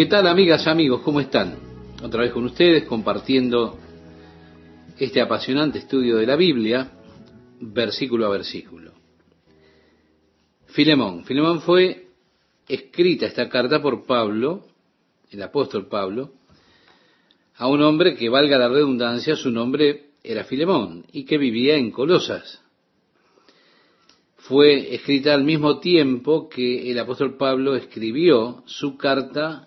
¿Qué tal amigas, amigos? ¿Cómo están? Otra vez con ustedes compartiendo este apasionante estudio de la Biblia, versículo a versículo. Filemón. Filemón fue escrita esta carta por Pablo, el apóstol Pablo, a un hombre que, valga la redundancia, su nombre era Filemón y que vivía en Colosas. Fue escrita al mismo tiempo que el apóstol Pablo escribió su carta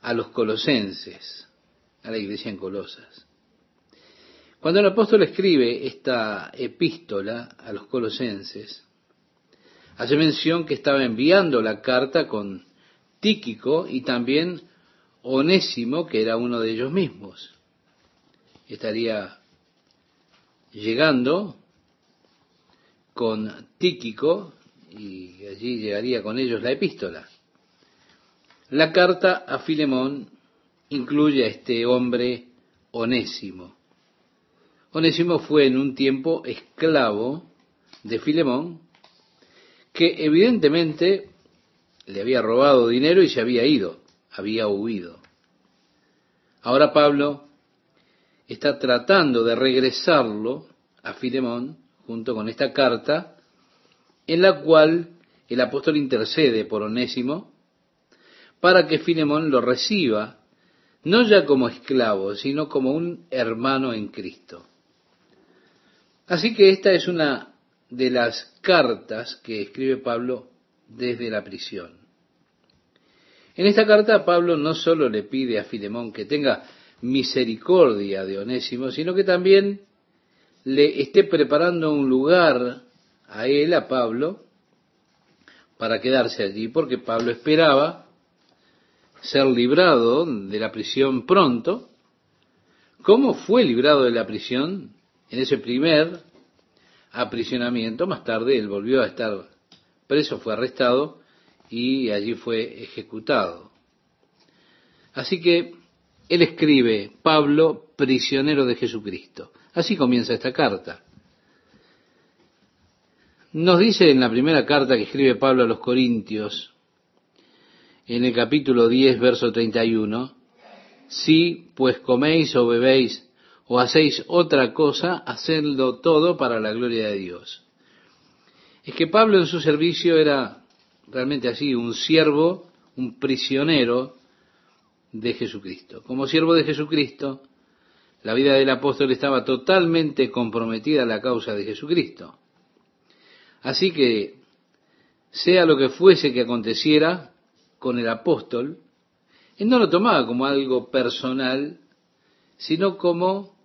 a los colosenses, a la iglesia en Colosas. Cuando el apóstol escribe esta epístola a los colosenses, hace mención que estaba enviando la carta con Tíquico y también Onésimo, que era uno de ellos mismos. Estaría llegando con Tíquico y allí llegaría con ellos la epístola. La carta a Filemón incluye a este hombre Onésimo. Onésimo fue en un tiempo esclavo de Filemón, que evidentemente le había robado dinero y se había ido, había huido. Ahora Pablo está tratando de regresarlo a Filemón junto con esta carta en la cual el apóstol intercede por Onésimo para que Filemón lo reciba, no ya como esclavo, sino como un hermano en Cristo. Así que esta es una de las cartas que escribe Pablo desde la prisión. En esta carta Pablo no solo le pide a Filemón que tenga misericordia de Onésimo, sino que también le esté preparando un lugar a él, a Pablo, para quedarse allí, porque Pablo esperaba ser librado de la prisión pronto. ¿Cómo fue librado de la prisión? En ese primer aprisionamiento, más tarde él volvió a estar preso, fue arrestado y allí fue ejecutado. Así que él escribe, Pablo, prisionero de Jesucristo. Así comienza esta carta. Nos dice en la primera carta que escribe Pablo a los Corintios, en el capítulo 10, verso 31, si pues coméis o bebéis o hacéis otra cosa, hacedlo todo para la gloria de Dios. Es que Pablo en su servicio era realmente así, un siervo, un prisionero de Jesucristo. Como siervo de Jesucristo, la vida del apóstol estaba totalmente comprometida a la causa de Jesucristo. Así que, sea lo que fuese que aconteciera con el apóstol, él no lo tomaba como algo personal, sino como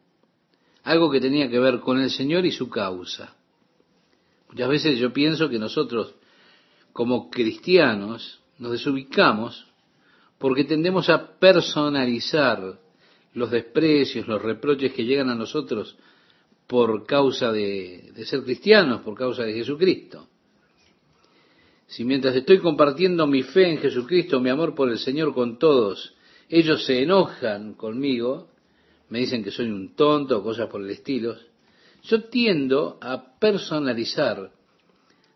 algo que tenía que ver con el Señor y su causa. Muchas veces yo pienso que nosotros, como cristianos, nos desubicamos porque tendemos a personalizar los desprecios, los reproches que llegan a nosotros por causa de, de, ser cristianos, por causa de Jesucristo. Si mientras estoy compartiendo mi fe en Jesucristo, mi amor por el Señor con todos, ellos se enojan conmigo, me dicen que soy un tonto o cosas por el estilo, yo tiendo a personalizar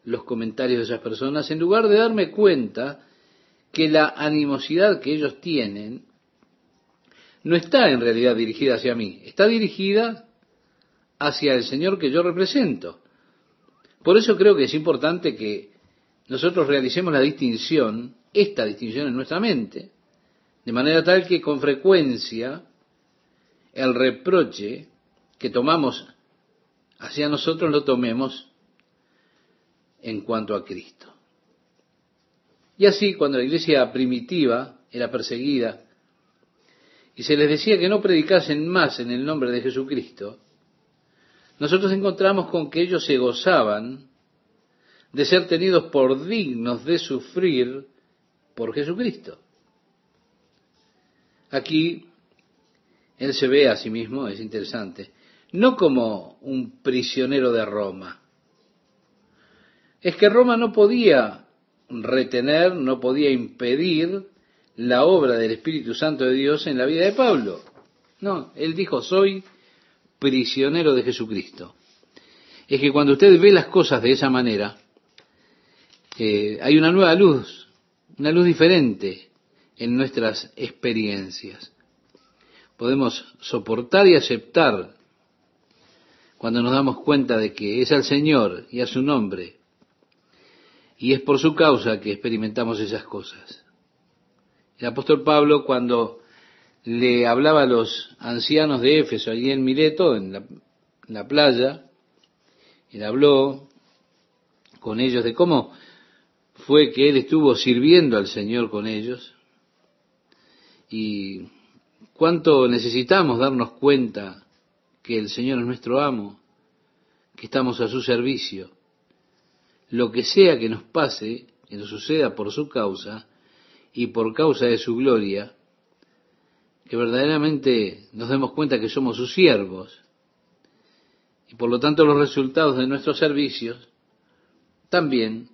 los comentarios de esas personas en lugar de darme cuenta que la animosidad que ellos tienen no está en realidad dirigida hacia mí, está dirigida hacia el Señor que yo represento. Por eso creo que es importante que nosotros realicemos la distinción, esta distinción en nuestra mente, de manera tal que con frecuencia el reproche que tomamos hacia nosotros lo tomemos en cuanto a Cristo. Y así, cuando la iglesia primitiva era perseguida y se les decía que no predicasen más en el nombre de Jesucristo, nosotros encontramos con que ellos se gozaban de ser tenidos por dignos de sufrir por Jesucristo. Aquí él se ve a sí mismo, es interesante, no como un prisionero de Roma. Es que Roma no podía retener, no podía impedir la obra del Espíritu Santo de Dios en la vida de Pablo. No, él dijo, soy prisionero de Jesucristo. Es que cuando usted ve las cosas de esa manera, eh, hay una nueva luz, una luz diferente en nuestras experiencias. Podemos soportar y aceptar cuando nos damos cuenta de que es al Señor y a su nombre, y es por su causa que experimentamos esas cosas. El apóstol Pablo, cuando le hablaba a los ancianos de Éfeso, allí en Mileto, en la, en la playa, él habló con ellos de cómo fue que él estuvo sirviendo al Señor con ellos y cuánto necesitamos darnos cuenta que el Señor es nuestro amo, que estamos a su servicio. Lo que sea que nos pase, que nos suceda por su causa y por causa de su gloria, que verdaderamente nos demos cuenta que somos sus siervos y por lo tanto los resultados de nuestros servicios también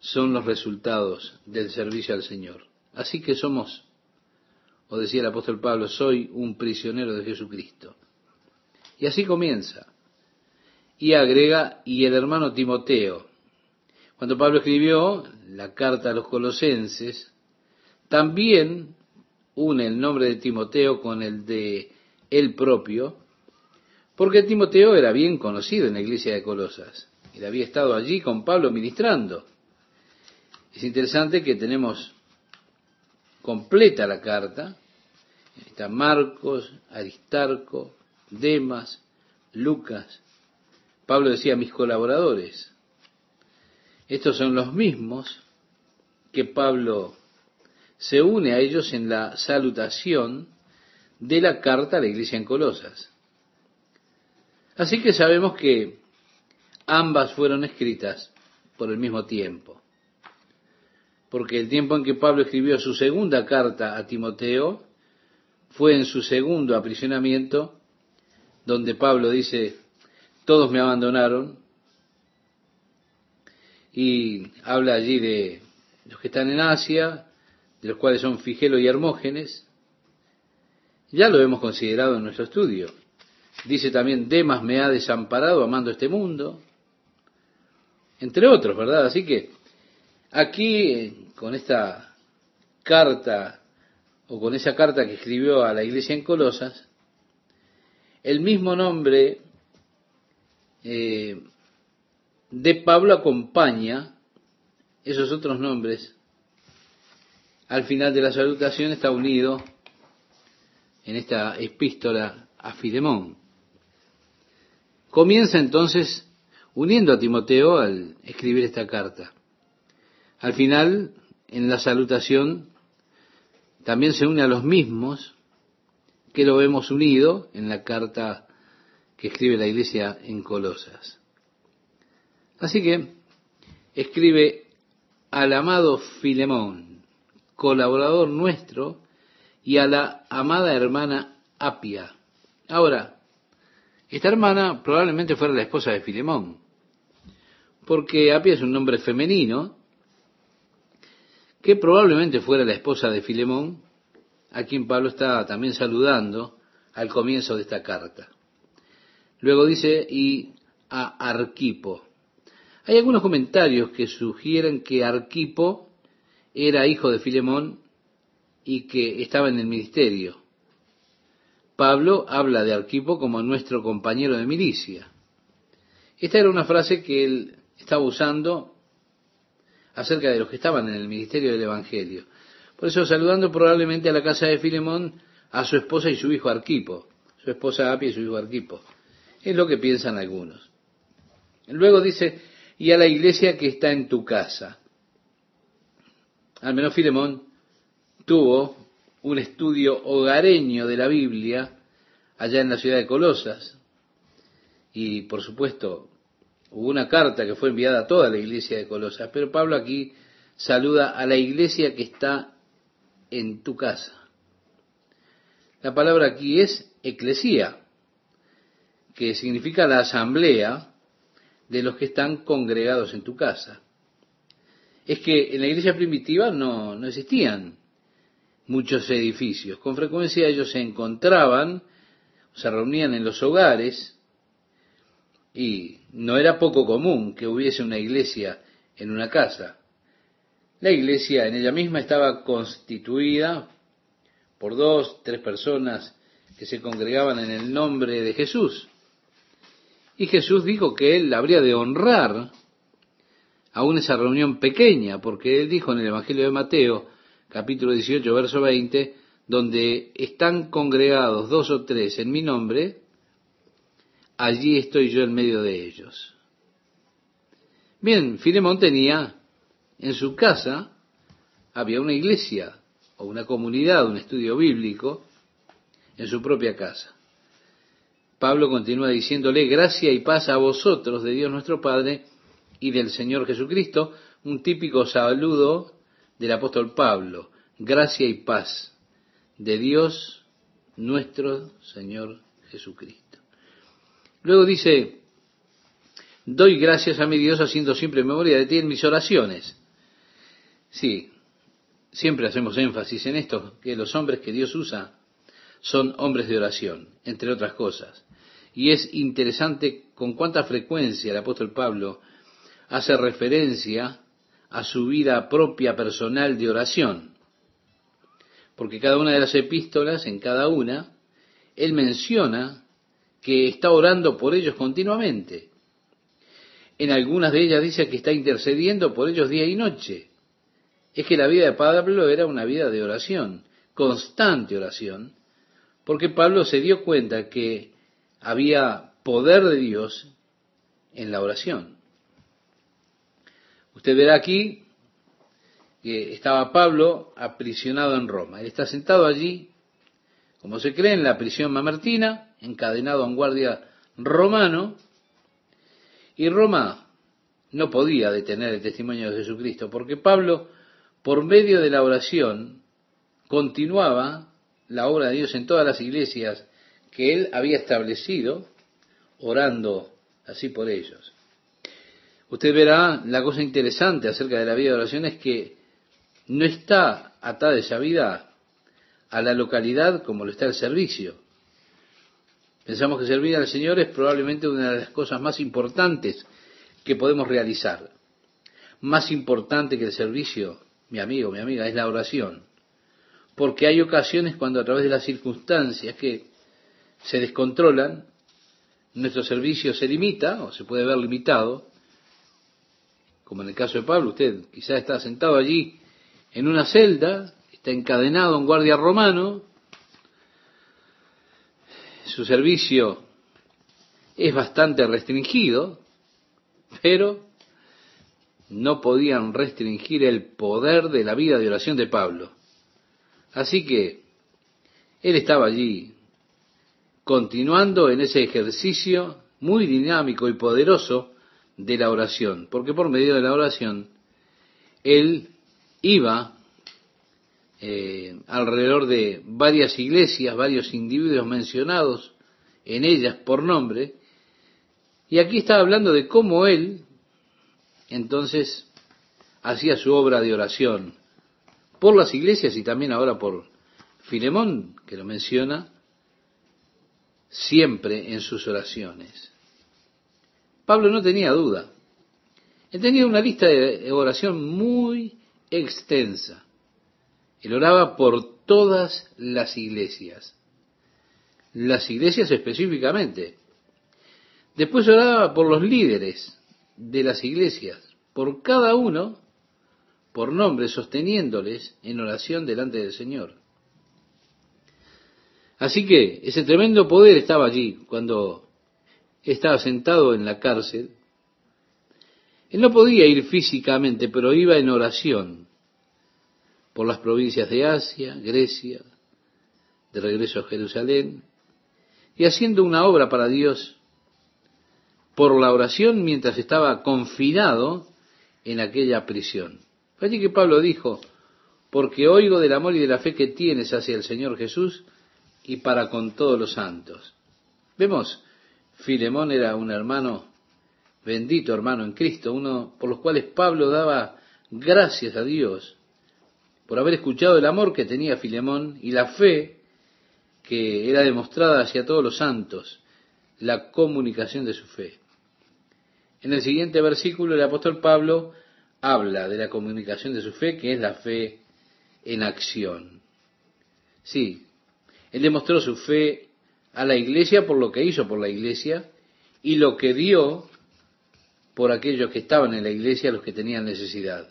son los resultados del servicio al Señor. Así que somos, o decía el apóstol Pablo, soy un prisionero de Jesucristo. Y así comienza. Y agrega, y el hermano Timoteo. Cuando Pablo escribió la carta a los colosenses, también une el nombre de Timoteo con el de él propio, porque Timoteo era bien conocido en la iglesia de Colosas. Él había estado allí con Pablo ministrando. Es interesante que tenemos completa la carta. Está Marcos, Aristarco, Demas, Lucas. Pablo decía mis colaboradores. Estos son los mismos que Pablo se une a ellos en la salutación de la carta a la iglesia en Colosas. Así que sabemos que ambas fueron escritas por el mismo tiempo. Porque el tiempo en que Pablo escribió su segunda carta a Timoteo fue en su segundo aprisionamiento donde Pablo dice, todos me abandonaron, y habla allí de los que están en Asia, de los cuales son Figelo y Hermógenes, ya lo hemos considerado en nuestro estudio. Dice también, Demas me ha desamparado amando este mundo, entre otros, ¿verdad? Así que aquí, con esta carta, o con esa carta que escribió a la iglesia en Colosas, el mismo nombre eh, de Pablo acompaña esos otros nombres. Al final de la salutación está unido en esta epístola a Filemón. Comienza entonces uniendo a Timoteo al escribir esta carta. Al final, en la salutación, también se une a los mismos que lo vemos unido en la carta que escribe la iglesia en Colosas. Así que escribe al amado Filemón, colaborador nuestro, y a la amada hermana Apia. Ahora, esta hermana probablemente fuera la esposa de Filemón, porque Apia es un nombre femenino, que probablemente fuera la esposa de Filemón, a quien Pablo está también saludando al comienzo de esta carta. Luego dice, y a Arquipo. Hay algunos comentarios que sugieren que Arquipo era hijo de Filemón y que estaba en el ministerio. Pablo habla de Arquipo como nuestro compañero de milicia. Esta era una frase que él estaba usando acerca de los que estaban en el ministerio del Evangelio. Por eso saludando probablemente a la casa de Filemón a su esposa y su hijo Arquipo, su esposa Apia y su hijo Arquipo. Es lo que piensan algunos. Luego dice, y a la iglesia que está en tu casa. Al menos Filemón tuvo un estudio hogareño de la Biblia allá en la ciudad de Colosas. Y por supuesto, hubo una carta que fue enviada a toda la iglesia de Colosas. Pero Pablo aquí saluda a la iglesia que está en tu casa. La palabra aquí es eclesía, que significa la asamblea de los que están congregados en tu casa. Es que en la iglesia primitiva no, no existían muchos edificios. Con frecuencia ellos se encontraban, se reunían en los hogares y no era poco común que hubiese una iglesia en una casa. La iglesia en ella misma estaba constituida por dos, tres personas que se congregaban en el nombre de Jesús. Y Jesús dijo que él habría de honrar aún esa reunión pequeña, porque él dijo en el Evangelio de Mateo, capítulo 18, verso 20, donde están congregados dos o tres en mi nombre, allí estoy yo en medio de ellos. Bien, Filemón tenía en su casa, había una iglesia o una comunidad, un estudio bíblico, en su propia casa. Pablo continúa diciéndole, gracia y paz a vosotros de Dios nuestro Padre y del Señor Jesucristo, un típico saludo del apóstol Pablo, gracia y paz de Dios nuestro Señor Jesucristo. Luego dice, doy gracias a mi Dios haciendo siempre memoria de ti en mis oraciones. Sí, siempre hacemos énfasis en esto, que los hombres que Dios usa son hombres de oración, entre otras cosas. Y es interesante con cuánta frecuencia el apóstol Pablo hace referencia a su vida propia personal de oración. Porque cada una de las epístolas, en cada una, él menciona que está orando por ellos continuamente. En algunas de ellas dice que está intercediendo por ellos día y noche. Es que la vida de Pablo era una vida de oración, constante oración, porque Pablo se dio cuenta que había poder de Dios en la oración. Usted verá aquí que estaba Pablo aprisionado en Roma. Él está sentado allí, como se cree, en la prisión mamertina, encadenado a un guardia romano, y Roma no podía detener el testimonio de Jesucristo, porque Pablo, por medio de la oración, continuaba la obra de Dios en todas las iglesias que él había establecido, orando así por ellos. Usted verá la cosa interesante acerca de la vida de oración es que no está atada esa vida a la localidad como lo está el servicio. Pensamos que servir al Señor es probablemente una de las cosas más importantes que podemos realizar. Más importante que el servicio, mi amigo, mi amiga, es la oración. Porque hay ocasiones cuando a través de las circunstancias que se descontrolan, nuestro servicio se limita o se puede ver limitado como en el caso de Pablo, usted quizás está sentado allí en una celda, está encadenado a un guardia romano, su servicio es bastante restringido, pero no podían restringir el poder de la vida de oración de Pablo. Así que él estaba allí continuando en ese ejercicio muy dinámico y poderoso de la oración, porque por medio de la oración él iba eh, alrededor de varias iglesias, varios individuos mencionados en ellas por nombre, y aquí está hablando de cómo él entonces hacía su obra de oración por las iglesias y también ahora por Filemón, que lo menciona siempre en sus oraciones. Pablo no tenía duda. Él tenía una lista de oración muy extensa. Él oraba por todas las iglesias. Las iglesias específicamente. Después oraba por los líderes de las iglesias, por cada uno, por nombre, sosteniéndoles en oración delante del Señor. Así que ese tremendo poder estaba allí cuando estaba sentado en la cárcel. Él no podía ir físicamente, pero iba en oración por las provincias de Asia, Grecia, de regreso a Jerusalén, y haciendo una obra para Dios por la oración mientras estaba confinado en aquella prisión. Allí que Pablo dijo, porque oigo del amor y de la fe que tienes hacia el Señor Jesús y para con todos los santos. Vemos Filemón era un hermano, bendito hermano en Cristo, uno por los cuales Pablo daba gracias a Dios por haber escuchado el amor que tenía Filemón y la fe que era demostrada hacia todos los santos, la comunicación de su fe. En el siguiente versículo el apóstol Pablo habla de la comunicación de su fe, que es la fe en acción. Sí, él demostró su fe a la iglesia por lo que hizo por la iglesia y lo que dio por aquellos que estaban en la iglesia, los que tenían necesidad.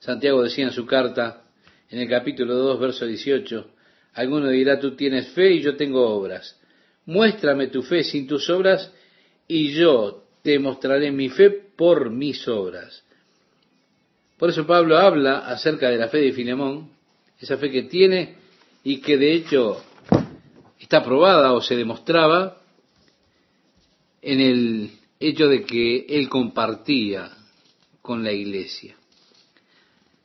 Santiago decía en su carta, en el capítulo 2, verso 18, alguno dirá, tú tienes fe y yo tengo obras. Muéstrame tu fe sin tus obras y yo te mostraré mi fe por mis obras. Por eso Pablo habla acerca de la fe de Filemón, esa fe que tiene y que de hecho está probada o se demostraba en el hecho de que él compartía con la iglesia.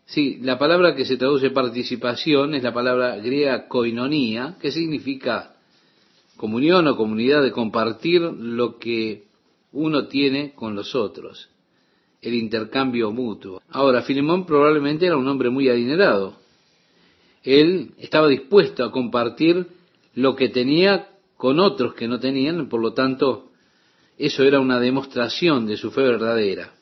Sí, la palabra que se traduce participación es la palabra griega koinonía, que significa comunión o comunidad de compartir lo que uno tiene con los otros, el intercambio mutuo. Ahora, Filemón probablemente era un hombre muy adinerado. Él estaba dispuesto a compartir lo que tenía con otros que no tenían, por lo tanto, eso era una demostración de su fe verdadera.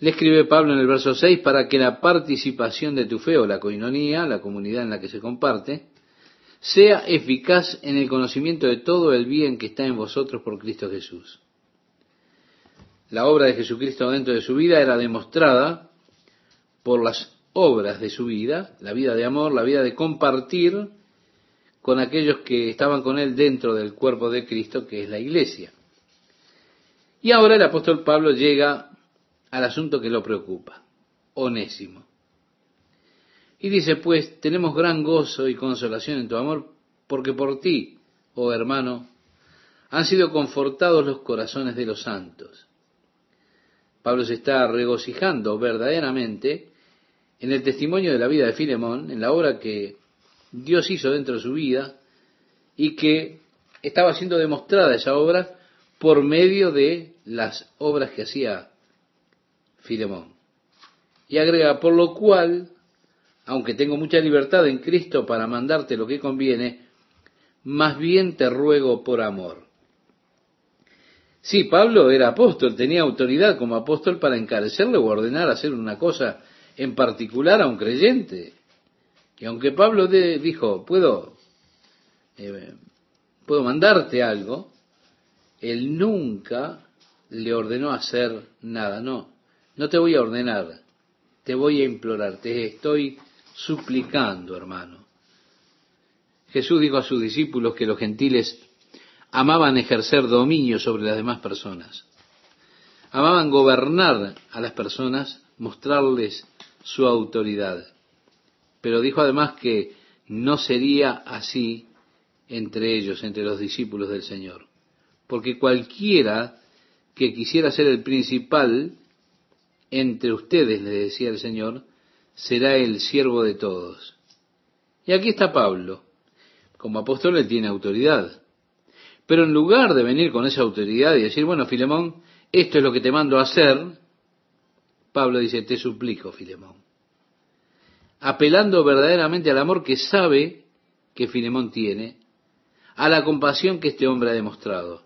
Le escribe Pablo en el verso 6 para que la participación de tu fe o la coinonía, la comunidad en la que se comparte, sea eficaz en el conocimiento de todo el bien que está en vosotros por Cristo Jesús. La obra de Jesucristo dentro de su vida era demostrada por las obras de su vida, la vida de amor, la vida de compartir con aquellos que estaban con él dentro del cuerpo de Cristo, que es la iglesia. Y ahora el apóstol Pablo llega al asunto que lo preocupa, onésimo. Y dice, pues tenemos gran gozo y consolación en tu amor, porque por ti, oh hermano, han sido confortados los corazones de los santos. Pablo se está regocijando verdaderamente en el testimonio de la vida de Filemón, en la obra que Dios hizo dentro de su vida y que estaba siendo demostrada esa obra por medio de las obras que hacía Filemón. Y agrega, por lo cual, aunque tengo mucha libertad en Cristo para mandarte lo que conviene, más bien te ruego por amor. Sí, Pablo era apóstol, tenía autoridad como apóstol para encarecerle o ordenar hacer una cosa en particular a un creyente. Y aunque Pablo dijo, puedo, eh, puedo mandarte algo, él nunca le ordenó hacer nada, no. No te voy a ordenar, te voy a implorar, te estoy suplicando, hermano. Jesús dijo a sus discípulos que los gentiles amaban ejercer dominio sobre las demás personas. Amaban gobernar a las personas, mostrarles su autoridad. Pero dijo además que no sería así entre ellos, entre los discípulos del Señor. Porque cualquiera que quisiera ser el principal entre ustedes, le decía el Señor, será el siervo de todos. Y aquí está Pablo. Como apóstol él tiene autoridad. Pero en lugar de venir con esa autoridad y decir, bueno, Filemón, esto es lo que te mando a hacer, Pablo dice, te suplico, Filemón. Apelando verdaderamente al amor que sabe que Filemón tiene, a la compasión que este hombre ha demostrado.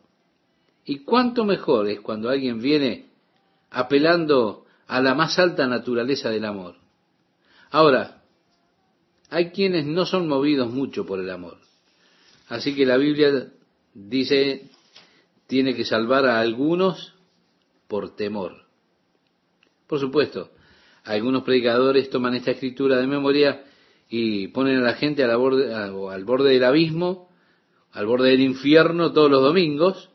Y cuánto mejor es cuando alguien viene apelando a la más alta naturaleza del amor. Ahora, hay quienes no son movidos mucho por el amor. Así que la Biblia dice, tiene que salvar a algunos por temor. Por supuesto, algunos predicadores toman esta escritura de memoria y ponen a la gente al borde del abismo, al borde del infierno todos los domingos,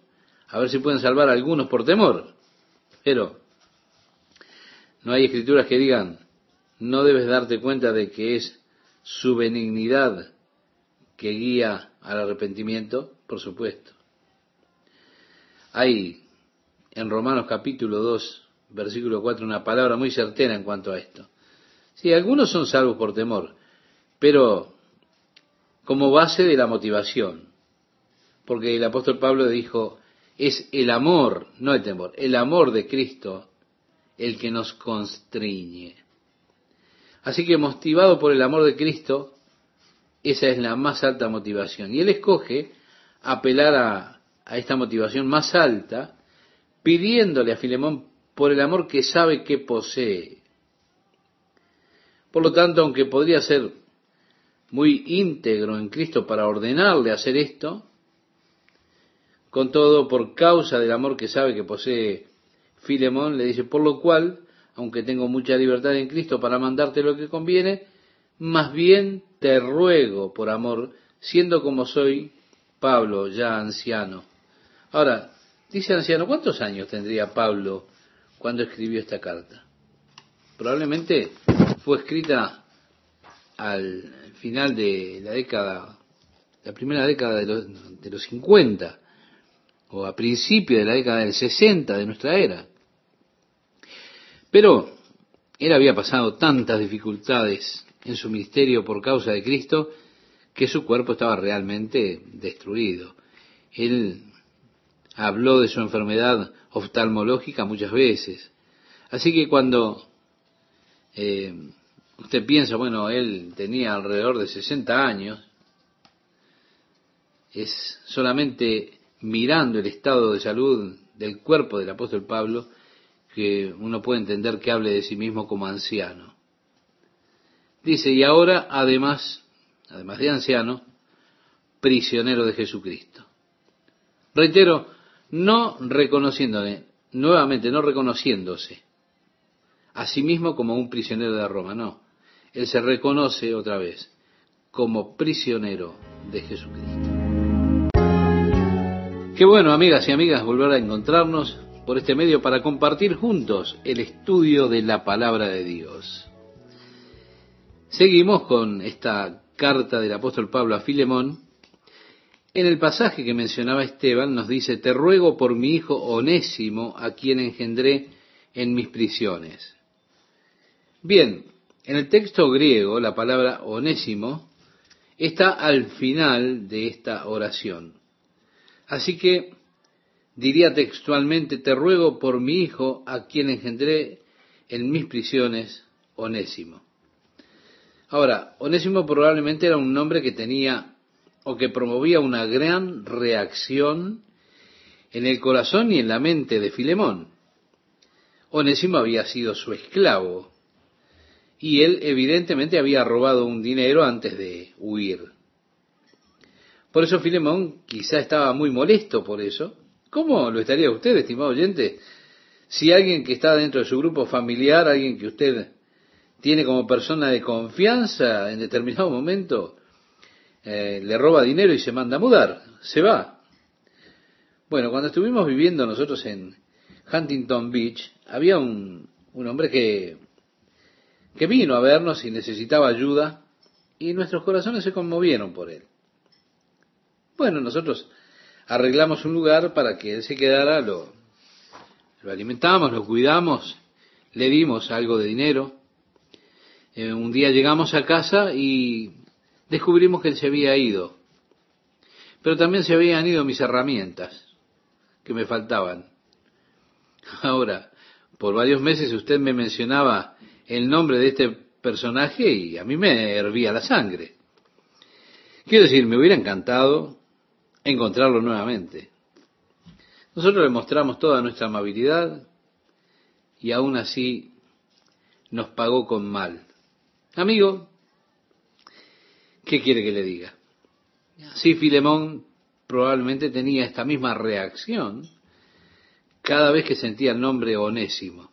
a ver si pueden salvar a algunos por temor. Pero no hay escrituras que digan, no debes darte cuenta de que es su benignidad que guía al arrepentimiento, por supuesto. Hay en Romanos capítulo 2, versículo 4, una palabra muy certera en cuanto a esto. Sí, algunos son salvos por temor, pero como base de la motivación, porque el apóstol Pablo dijo, es el amor, no el temor, el amor de Cristo el que nos constriñe. Así que motivado por el amor de Cristo, esa es la más alta motivación. Y él escoge apelar a, esta motivación más alta, pidiéndole a Filemón por el amor que sabe que posee. Por lo tanto, aunque podría ser muy íntegro en Cristo para ordenarle hacer esto, con todo, por causa del amor que sabe que posee Filemón, le dice, por lo cual, aunque tengo mucha libertad en Cristo para mandarte lo que conviene, más bien te ruego por amor, siendo como soy Pablo, ya anciano. Ahora, dice anciano, ¿cuántos años tendría Pablo cuando escribió esta carta? Probablemente fue escrita al final de la década, la primera década de los, de los 50 o a principio de la década del 60 de nuestra era. Pero él había pasado tantas dificultades en su ministerio por causa de Cristo que su cuerpo estaba realmente destruido. Él habló de su enfermedad oftalmológica muchas veces. Así que cuando eh, usted piensa, bueno, él tenía alrededor de 60 años, es solamente mirando el estado de salud del cuerpo del apóstol Pablo, que uno puede entender que hable de sí mismo como anciano. Dice, y ahora además, además de anciano, prisionero de Jesucristo. Reitero, no reconociéndole, nuevamente no reconociéndose a sí mismo como un prisionero de Roma, no. Él se reconoce otra vez como prisionero de Jesucristo. Qué bueno, amigas y amigas, volver a encontrarnos por este medio para compartir juntos el estudio de la palabra de Dios. Seguimos con esta carta del apóstol Pablo a Filemón. En el pasaje que mencionaba Esteban nos dice, te ruego por mi hijo onésimo, a quien engendré en mis prisiones. Bien, en el texto griego la palabra onésimo está al final de esta oración. Así que diría textualmente, te ruego por mi hijo, a quien engendré en mis prisiones, Onésimo. Ahora, Onésimo probablemente era un nombre que tenía o que promovía una gran reacción en el corazón y en la mente de Filemón. Onésimo había sido su esclavo y él evidentemente había robado un dinero antes de huir. Por eso Filemón quizá estaba muy molesto por eso. ¿Cómo lo estaría usted, estimado oyente, si alguien que está dentro de su grupo familiar, alguien que usted tiene como persona de confianza en determinado momento, eh, le roba dinero y se manda a mudar, se va? Bueno, cuando estuvimos viviendo nosotros en Huntington Beach, había un, un hombre que, que vino a vernos y necesitaba ayuda y nuestros corazones se conmovieron por él. Bueno, nosotros arreglamos un lugar para que él se quedara, lo, lo alimentamos, lo cuidamos, le dimos algo de dinero. Eh, un día llegamos a casa y descubrimos que él se había ido. Pero también se habían ido mis herramientas que me faltaban. Ahora, por varios meses usted me mencionaba el nombre de este personaje y a mí me hervía la sangre. Quiero decir, me hubiera encantado encontrarlo nuevamente. Nosotros le mostramos toda nuestra amabilidad y aún así nos pagó con mal. Amigo, ¿qué quiere que le diga? Sí, Filemón probablemente tenía esta misma reacción cada vez que sentía el nombre onésimo.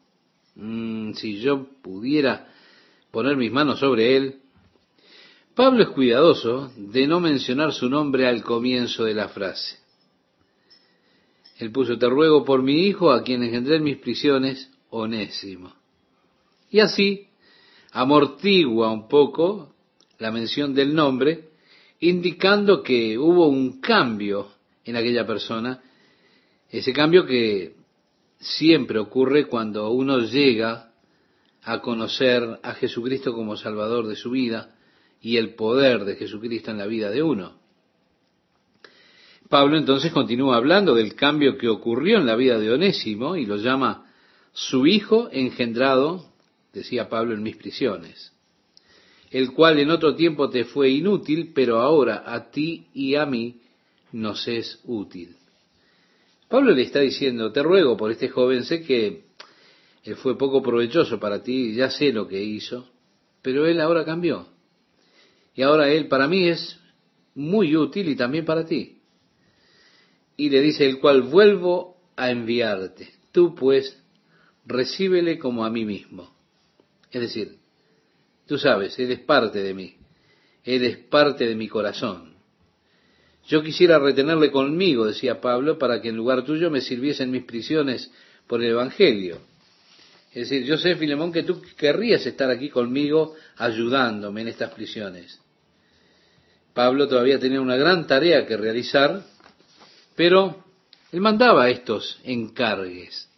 Mm, si yo pudiera poner mis manos sobre él, Pablo es cuidadoso de no mencionar su nombre al comienzo de la frase. Él puso, te ruego por mi hijo, a quien engendré en mis prisiones, onésimo. Y así amortigua un poco la mención del nombre, indicando que hubo un cambio en aquella persona, ese cambio que siempre ocurre cuando uno llega a conocer a Jesucristo como Salvador de su vida, y el poder de Jesucristo en la vida de uno. Pablo entonces continúa hablando del cambio que ocurrió en la vida de Onésimo y lo llama su hijo engendrado, decía Pablo, en mis prisiones, el cual en otro tiempo te fue inútil, pero ahora a ti y a mí nos es útil. Pablo le está diciendo, te ruego por este joven, sé que él fue poco provechoso para ti, ya sé lo que hizo, pero él ahora cambió. Y ahora él para mí es muy útil y también para ti. Y le dice, el cual vuelvo a enviarte. Tú pues recíbele como a mí mismo. Es decir, tú sabes, Él es parte de mí. Él es parte de mi corazón. Yo quisiera retenerle conmigo, decía Pablo, para que en lugar tuyo me sirviesen mis prisiones por el Evangelio. Es decir, yo sé, Filemón, que tú querrías estar aquí conmigo ayudándome en estas prisiones. Pablo todavía tenía una gran tarea que realizar, pero él mandaba estos encargues.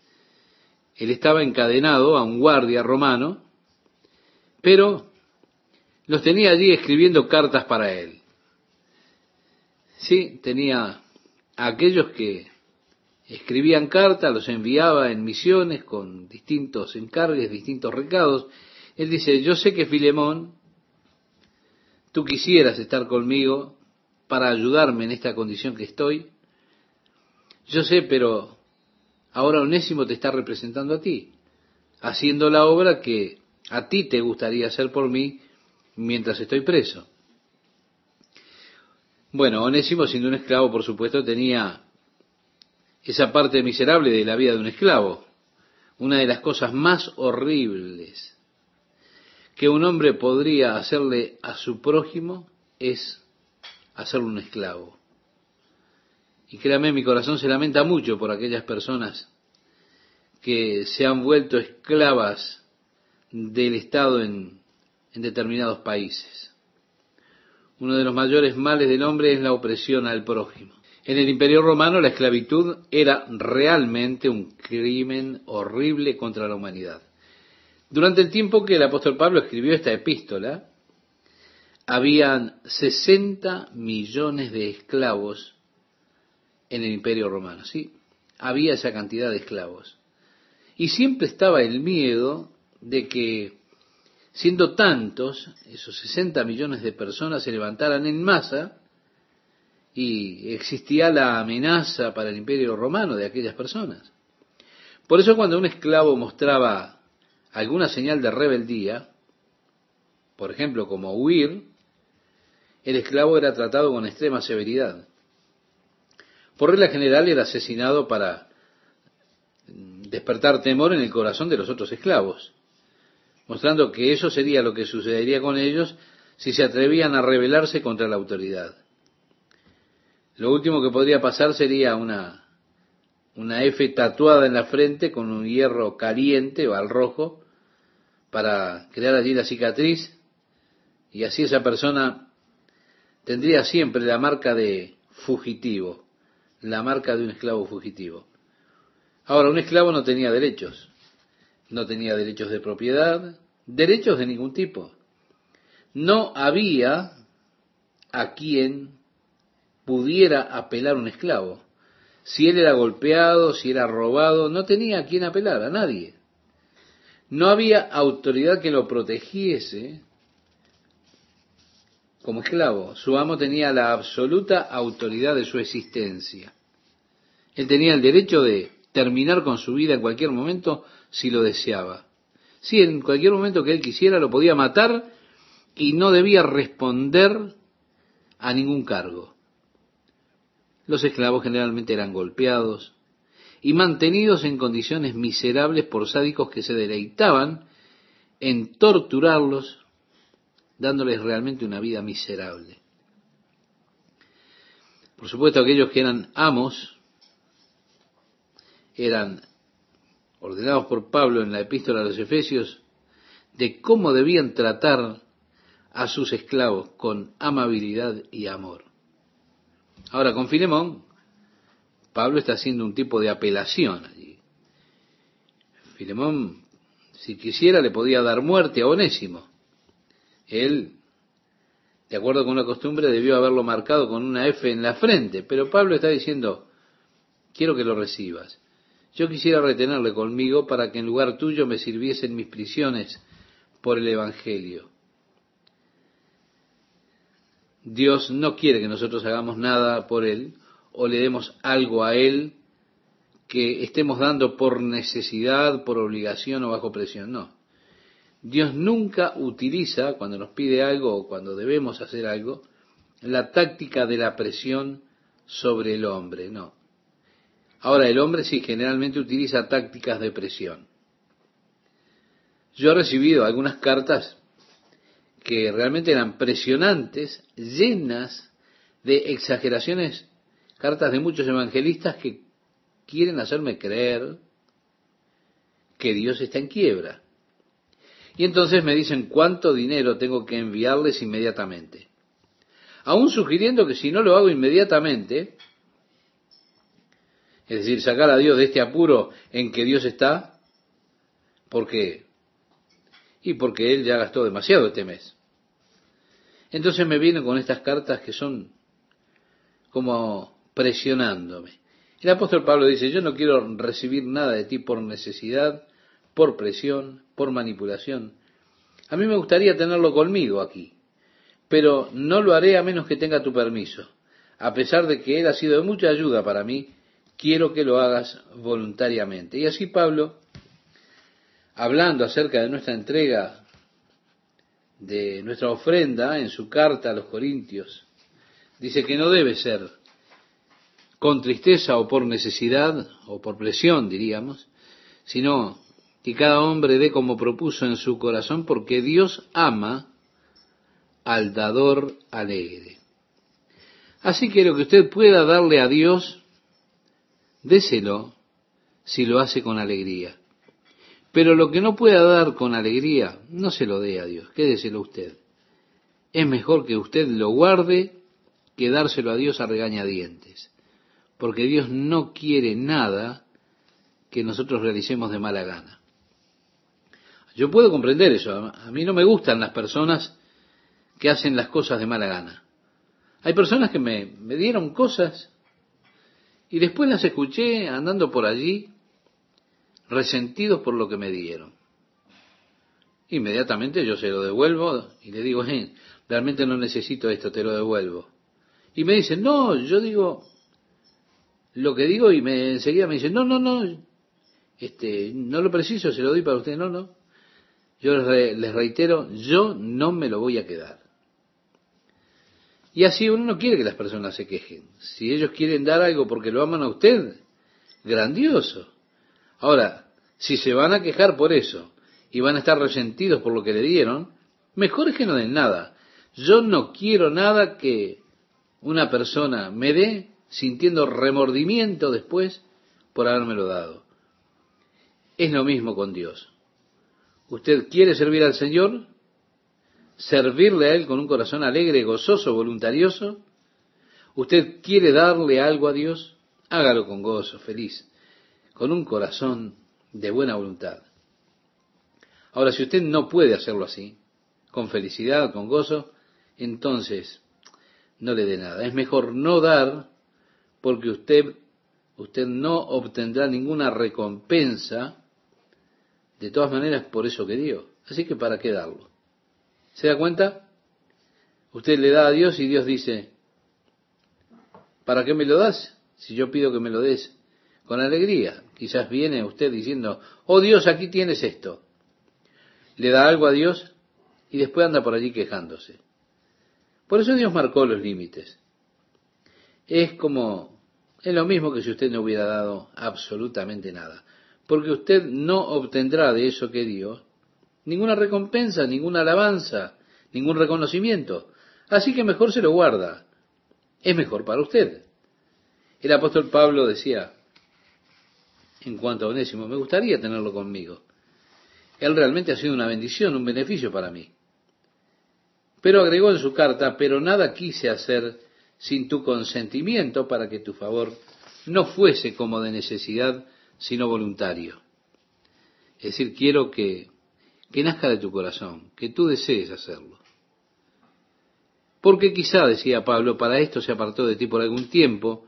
Él estaba encadenado a un guardia romano, pero los tenía allí escribiendo cartas para él. Sí, tenía a aquellos que escribían cartas, los enviaba en misiones con distintos encargues, distintos recados. Él dice, yo sé que Filemón, tú quisieras estar conmigo para ayudarme en esta condición que estoy. Yo sé, pero ahora Onésimo te está representando a ti, haciendo la obra que a ti te gustaría hacer por mí mientras estoy preso. Bueno, Onésimo, siendo un esclavo, por supuesto, tenía esa parte miserable de la vida de un esclavo. Una de las cosas más horribles que un hombre podría hacerle a su prójimo es hacerle un esclavo. Y créame, mi corazón se lamenta mucho por aquellas personas que se han vuelto esclavas del Estado en, en determinados países. Uno de los mayores males del hombre es la opresión al prójimo. En el Imperio Romano la esclavitud era realmente un crimen horrible contra la humanidad. Durante el tiempo que el apóstol Pablo escribió esta epístola, habían 60 millones de esclavos en el Imperio Romano, ¿sí? Había esa cantidad de esclavos. Y siempre estaba el miedo de que, siendo tantos, esos 60 millones de personas se levantaran en masa y existía la amenaza para el imperio romano de aquellas personas. Por eso cuando un esclavo mostraba alguna señal de rebeldía, por ejemplo como huir, el esclavo era tratado con extrema severidad. Por regla general era asesinado para despertar temor en el corazón de los otros esclavos, mostrando que eso sería lo que sucedería con ellos si se atrevían a rebelarse contra la autoridad. Lo último que podría pasar sería una, una F tatuada en la frente con un hierro caliente o al rojo para crear allí la cicatriz y así esa persona tendría siempre la marca de fugitivo, la marca de un esclavo fugitivo. Ahora, un esclavo no tenía derechos, no tenía derechos de propiedad, derechos de ningún tipo. No había a quien pudiera apelar un esclavo. Si él era golpeado, si era robado, no tenía a quien apelar, a nadie. No había autoridad que lo protegiese como esclavo. Su amo tenía la absoluta autoridad de su existencia. Él tenía el derecho de terminar con su vida en cualquier momento si lo deseaba. Si en cualquier momento que él quisiera lo podía matar y no debía responder a ningún cargo. Los esclavos generalmente eran golpeados y mantenidos en condiciones miserables por sádicos que se deleitaban en torturarlos, dándoles realmente una vida miserable. Por supuesto, aquellos que eran amos eran ordenados por Pablo en la epístola a los Efesios de cómo debían tratar a sus esclavos con amabilidad y amor. Ahora, con Filemón, Pablo está haciendo un tipo de apelación allí. Filemón, si quisiera, le podía dar muerte a Onésimo. Él, de acuerdo con la costumbre, debió haberlo marcado con una F en la frente, pero Pablo está diciendo, quiero que lo recibas. Yo quisiera retenerle conmigo para que en lugar tuyo me sirviesen mis prisiones por el Evangelio. Dios no quiere que nosotros hagamos nada por Él o le demos algo a Él que estemos dando por necesidad, por obligación o bajo presión, no. Dios nunca utiliza, cuando nos pide algo o cuando debemos hacer algo, la táctica de la presión sobre el hombre, no. Ahora, el hombre sí generalmente utiliza tácticas de presión. Yo he recibido algunas cartas que realmente eran presionantes, llenas de exageraciones, cartas de muchos evangelistas que quieren hacerme creer que Dios está en quiebra. Y entonces me dicen cuánto dinero tengo que enviarles inmediatamente. Aún sugiriendo que si no lo hago inmediatamente, es decir, sacar a Dios de este apuro en que Dios está, porque y porque él ya gastó demasiado este mes. Entonces me vienen con estas cartas que son como presionándome. El apóstol Pablo dice, yo no quiero recibir nada de ti por necesidad, por presión, por manipulación. A mí me gustaría tenerlo conmigo aquí, pero no lo haré a menos que tenga tu permiso. A pesar de que él ha sido de mucha ayuda para mí, quiero que lo hagas voluntariamente. Y así Pablo hablando acerca de nuestra entrega, de nuestra ofrenda en su carta a los Corintios, dice que no debe ser con tristeza o por necesidad o por presión, diríamos, sino que cada hombre dé como propuso en su corazón, porque Dios ama al dador alegre. Así que lo que usted pueda darle a Dios, déselo si lo hace con alegría. Pero lo que no pueda dar con alegría, no se lo dé a Dios, quédeselo usted. Es mejor que usted lo guarde que dárselo a Dios a regañadientes, porque Dios no quiere nada que nosotros realicemos de mala gana. Yo puedo comprender eso, a mí no me gustan las personas que hacen las cosas de mala gana. Hay personas que me, me dieron cosas y después las escuché andando por allí resentidos por lo que me dieron. Inmediatamente yo se lo devuelvo y le digo, eh, realmente no necesito esto, te lo devuelvo. Y me dicen, no, yo digo lo que digo y me enseguida me dicen, no, no, no, este, no lo preciso, se lo doy para usted, no, no. Yo les, les reitero, yo no me lo voy a quedar. Y así uno no quiere que las personas se quejen. Si ellos quieren dar algo porque lo aman a usted, grandioso. Ahora, si se van a quejar por eso y van a estar resentidos por lo que le dieron, mejor es que no den nada. Yo no quiero nada que una persona me dé sintiendo remordimiento después por habérmelo dado. Es lo mismo con Dios. Usted quiere servir al Señor, servirle a Él con un corazón alegre, gozoso, voluntarioso. Usted quiere darle algo a Dios, hágalo con gozo, feliz con un corazón de buena voluntad. Ahora, si usted no puede hacerlo así, con felicidad, con gozo, entonces no le dé nada. Es mejor no dar porque usted, usted no obtendrá ninguna recompensa de todas maneras por eso que dio. Así que ¿para qué darlo? ¿Se da cuenta? Usted le da a Dios y Dios dice, ¿para qué me lo das? Si yo pido que me lo des con alegría. Quizás viene usted diciendo, oh Dios, aquí tienes esto. Le da algo a Dios y después anda por allí quejándose. Por eso Dios marcó los límites. Es como, es lo mismo que si usted no hubiera dado absolutamente nada. Porque usted no obtendrá de eso que dio ninguna recompensa, ninguna alabanza, ningún reconocimiento. Así que mejor se lo guarda. Es mejor para usted. El apóstol Pablo decía, en cuanto a Onésimo. Me gustaría tenerlo conmigo. Él realmente ha sido una bendición, un beneficio para mí. Pero agregó en su carta, pero nada quise hacer sin tu consentimiento para que tu favor no fuese como de necesidad, sino voluntario. Es decir, quiero que, que nazca de tu corazón, que tú desees hacerlo. Porque quizá, decía Pablo, para esto se apartó de ti por algún tiempo,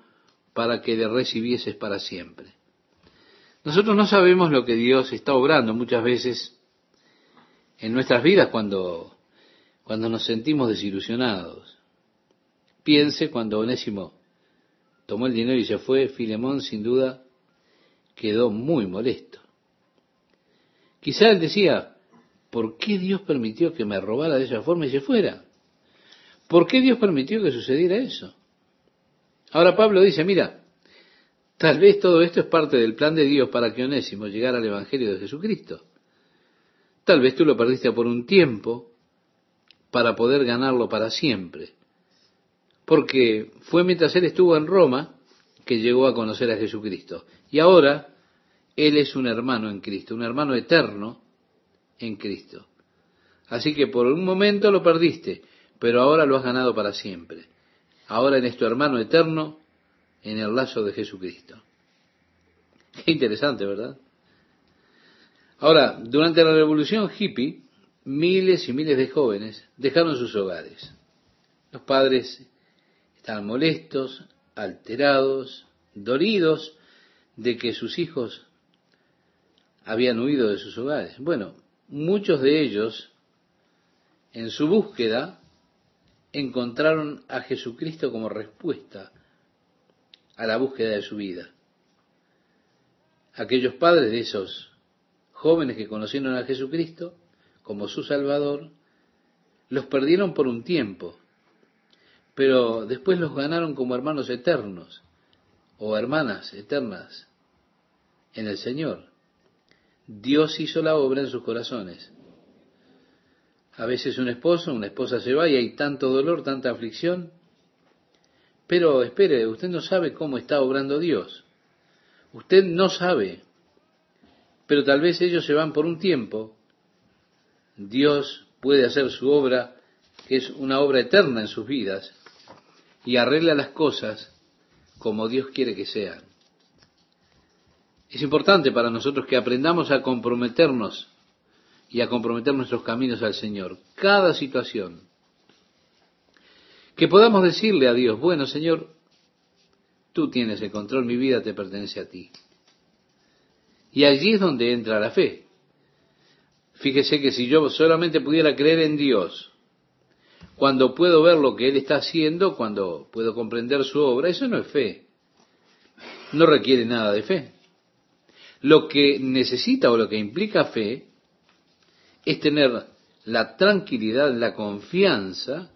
para que le recibieses para siempre. Nosotros no sabemos lo que Dios está obrando muchas veces en nuestras vidas cuando, cuando nos sentimos desilusionados. Piense cuando Onésimo tomó el dinero y se fue, Filemón sin duda quedó muy molesto. Quizá él decía, ¿por qué Dios permitió que me robara de esa forma y se fuera? ¿Por qué Dios permitió que sucediera eso? Ahora Pablo dice, mira, tal vez todo esto es parte del plan de Dios para que Onésimo llegara al Evangelio de Jesucristo. Tal vez tú lo perdiste por un tiempo para poder ganarlo para siempre. Porque fue mientras él estuvo en Roma que llegó a conocer a Jesucristo. Y ahora él es un hermano en Cristo, un hermano eterno en Cristo. Así que por un momento lo perdiste, pero ahora lo has ganado para siempre. Ahora eres tu hermano eterno en el lazo de Jesucristo. Qué interesante, ¿verdad? Ahora, durante la revolución hippie, miles y miles de jóvenes dejaron sus hogares. Los padres estaban molestos, alterados, dolidos de que sus hijos habían huido de sus hogares. Bueno, muchos de ellos, en su búsqueda, encontraron a Jesucristo como respuesta a la búsqueda de su vida. Aquellos padres de esos jóvenes que conocieron a Jesucristo como su Salvador, los perdieron por un tiempo, pero después los ganaron como hermanos eternos o hermanas eternas en el Señor. Dios hizo la obra en sus corazones. A veces un esposo, una esposa se va y hay tanto dolor, tanta aflicción. Pero espere, usted no sabe cómo está obrando Dios. Usted no sabe. Pero tal vez ellos se van por un tiempo. Dios puede hacer su obra, que es una obra eterna en sus vidas, y arregla las cosas como Dios quiere que sean. Es importante para nosotros que aprendamos a comprometernos y a comprometer nuestros caminos al Señor. Cada situación. Que podamos decirle a Dios, bueno Señor, tú tienes el control, mi vida te pertenece a ti. Y allí es donde entra la fe. Fíjese que si yo solamente pudiera creer en Dios, cuando puedo ver lo que Él está haciendo, cuando puedo comprender su obra, eso no es fe. No requiere nada de fe. Lo que necesita o lo que implica fe es tener la tranquilidad, la confianza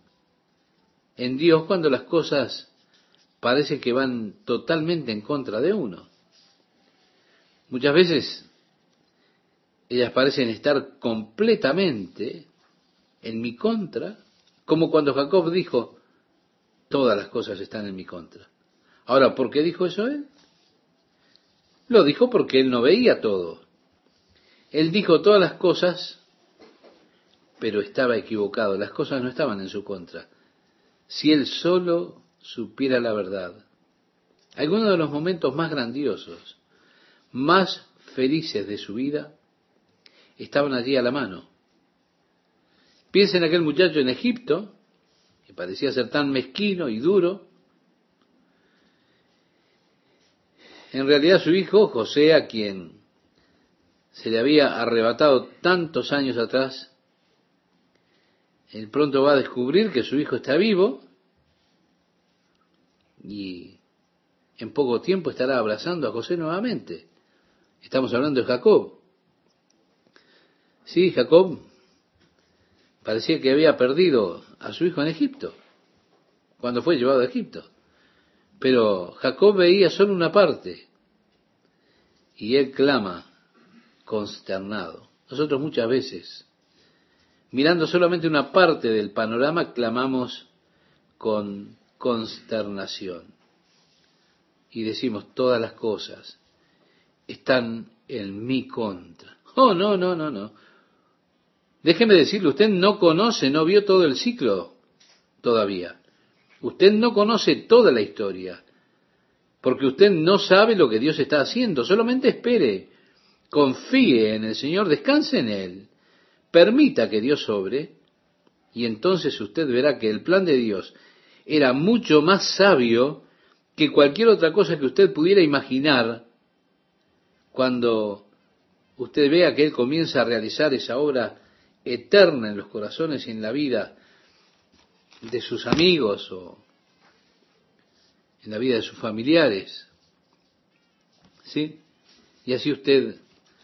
en Dios cuando las cosas parece que van totalmente en contra de uno. Muchas veces ellas parecen estar completamente en mi contra, como cuando Jacob dijo, todas las cosas están en mi contra. Ahora, ¿por qué dijo eso él? Lo dijo porque él no veía todo. Él dijo todas las cosas, pero estaba equivocado. Las cosas no estaban en su contra. Si él solo supiera la verdad. Algunos de los momentos más grandiosos, más felices de su vida, estaban allí a la mano. Piensa en aquel muchacho en Egipto, que parecía ser tan mezquino y duro, en realidad su hijo, José, a quien se le había arrebatado tantos años atrás, él pronto va a descubrir que su hijo está vivo y en poco tiempo estará abrazando a José nuevamente. Estamos hablando de Jacob. Sí, Jacob parecía que había perdido a su hijo en Egipto, cuando fue llevado a Egipto. Pero Jacob veía solo una parte y él clama consternado. Nosotros muchas veces, mirando solamente una parte del panorama, clamamos con consternación y decimos todas las cosas están en mi contra. Oh, no, no, no, no. Déjeme decirle, usted no conoce, no vio todo el ciclo todavía. Usted no conoce toda la historia, porque usted no sabe lo que Dios está haciendo. Solamente espere, confíe en el Señor, descanse en Él, permita que Dios sobre, y entonces usted verá que el plan de Dios era mucho más sabio que cualquier otra cosa que usted pudiera imaginar cuando usted vea que Él comienza a realizar esa obra eterna en los corazones y en la vida de sus amigos o en la vida de sus familiares. ¿Sí? Y así usted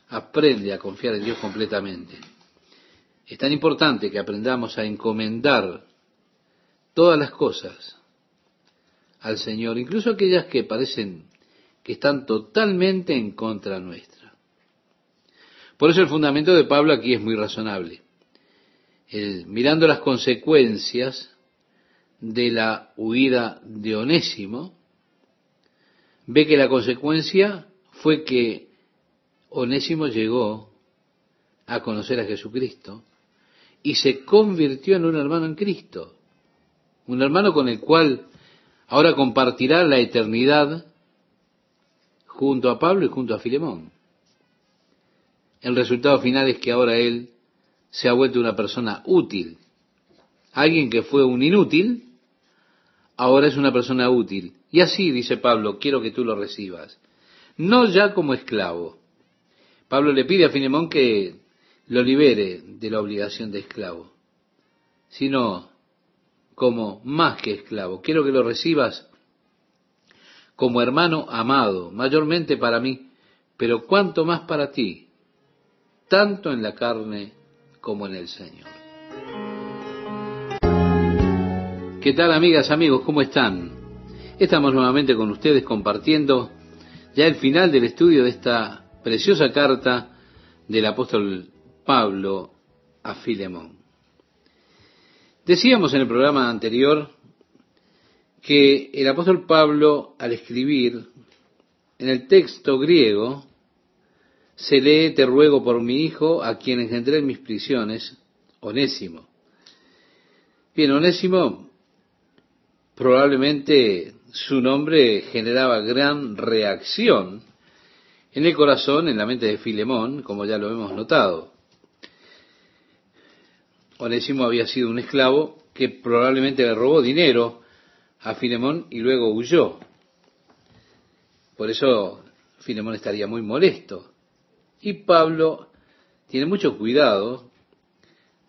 aprende a confiar en Dios completamente. Es tan importante que aprendamos a encomendar todas las cosas al Señor, incluso aquellas que parecen que están totalmente en contra nuestra. Por eso el fundamento de Pablo aquí es muy razonable. Mirando las consecuencias de la huida de Onésimo, ve que la consecuencia fue que Onésimo llegó a conocer a Jesucristo y se convirtió en un hermano en Cristo, un hermano con el cual ahora compartirá la eternidad junto a Pablo y junto a Filemón. El resultado final es que ahora él se ha vuelto una persona útil. Alguien que fue un inútil, ahora es una persona útil. Y así, dice Pablo, quiero que tú lo recibas. No ya como esclavo. Pablo le pide a Filemón que lo libere de la obligación de esclavo, sino como más que esclavo. Quiero que lo recibas como hermano amado, mayormente para mí, pero cuanto más para ti, tanto en la carne como en el Señor. ¿Qué tal amigas, amigos? ¿Cómo están? Estamos nuevamente con ustedes compartiendo ya el final del estudio de esta preciosa carta del apóstol Pablo a Filemón. Decíamos en el programa anterior que el apóstol Pablo, al escribir en el texto griego, se lee, te ruego por mi hijo, a quien engendré en mis prisiones, Onésimo. Bien, Onésimo, probablemente su nombre generaba gran reacción en el corazón, en la mente de Filemón, como ya lo hemos notado. Onésimo había sido un esclavo que probablemente le robó dinero a Filemón y luego huyó. Por eso Filemón estaría muy molesto. Y Pablo tiene mucho cuidado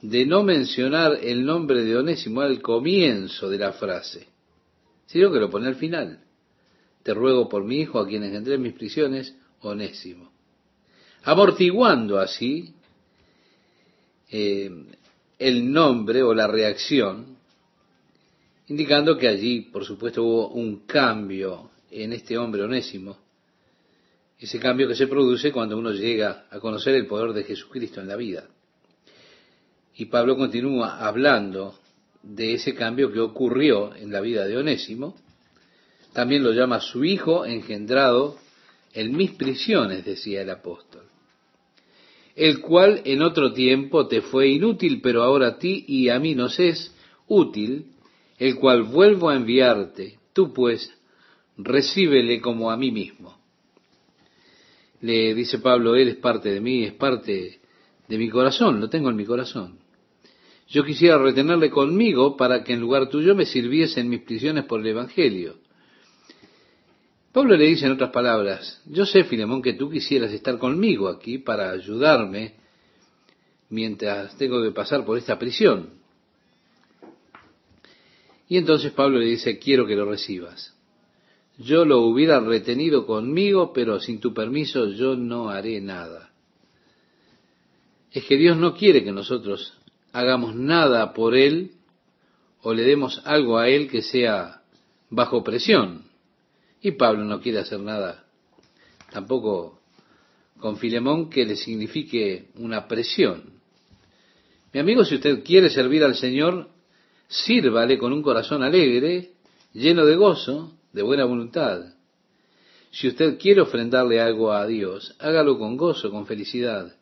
de no mencionar el nombre de Onésimo al comienzo de la frase, sino que lo pone al final. Te ruego por mi hijo, a quien engendré en mis prisiones, Onésimo. Amortiguando así eh, el nombre o la reacción, indicando que allí, por supuesto, hubo un cambio en este hombre onésimo, ese cambio que se produce cuando uno llega a conocer el poder de Jesucristo en la vida. Y Pablo continúa hablando de ese cambio que ocurrió en la vida de Onésimo, también lo llama su hijo engendrado en mis prisiones, decía el apóstol el cual en otro tiempo te fue inútil, pero ahora a ti y a mí nos es útil, el cual vuelvo a enviarte. Tú pues, recíbele como a mí mismo. Le dice Pablo, Él es parte de mí, es parte de mi corazón, lo tengo en mi corazón. Yo quisiera retenerle conmigo para que en lugar tuyo me sirviese en mis prisiones por el Evangelio. Pablo le dice en otras palabras, yo sé, Filemón, que tú quisieras estar conmigo aquí para ayudarme mientras tengo que pasar por esta prisión. Y entonces Pablo le dice, quiero que lo recibas. Yo lo hubiera retenido conmigo, pero sin tu permiso yo no haré nada. Es que Dios no quiere que nosotros hagamos nada por Él o le demos algo a Él que sea bajo presión. Y Pablo no quiere hacer nada, tampoco con Filemón, que le signifique una presión. Mi amigo, si usted quiere servir al Señor, sírvale con un corazón alegre, lleno de gozo, de buena voluntad. Si usted quiere ofrendarle algo a Dios, hágalo con gozo, con felicidad.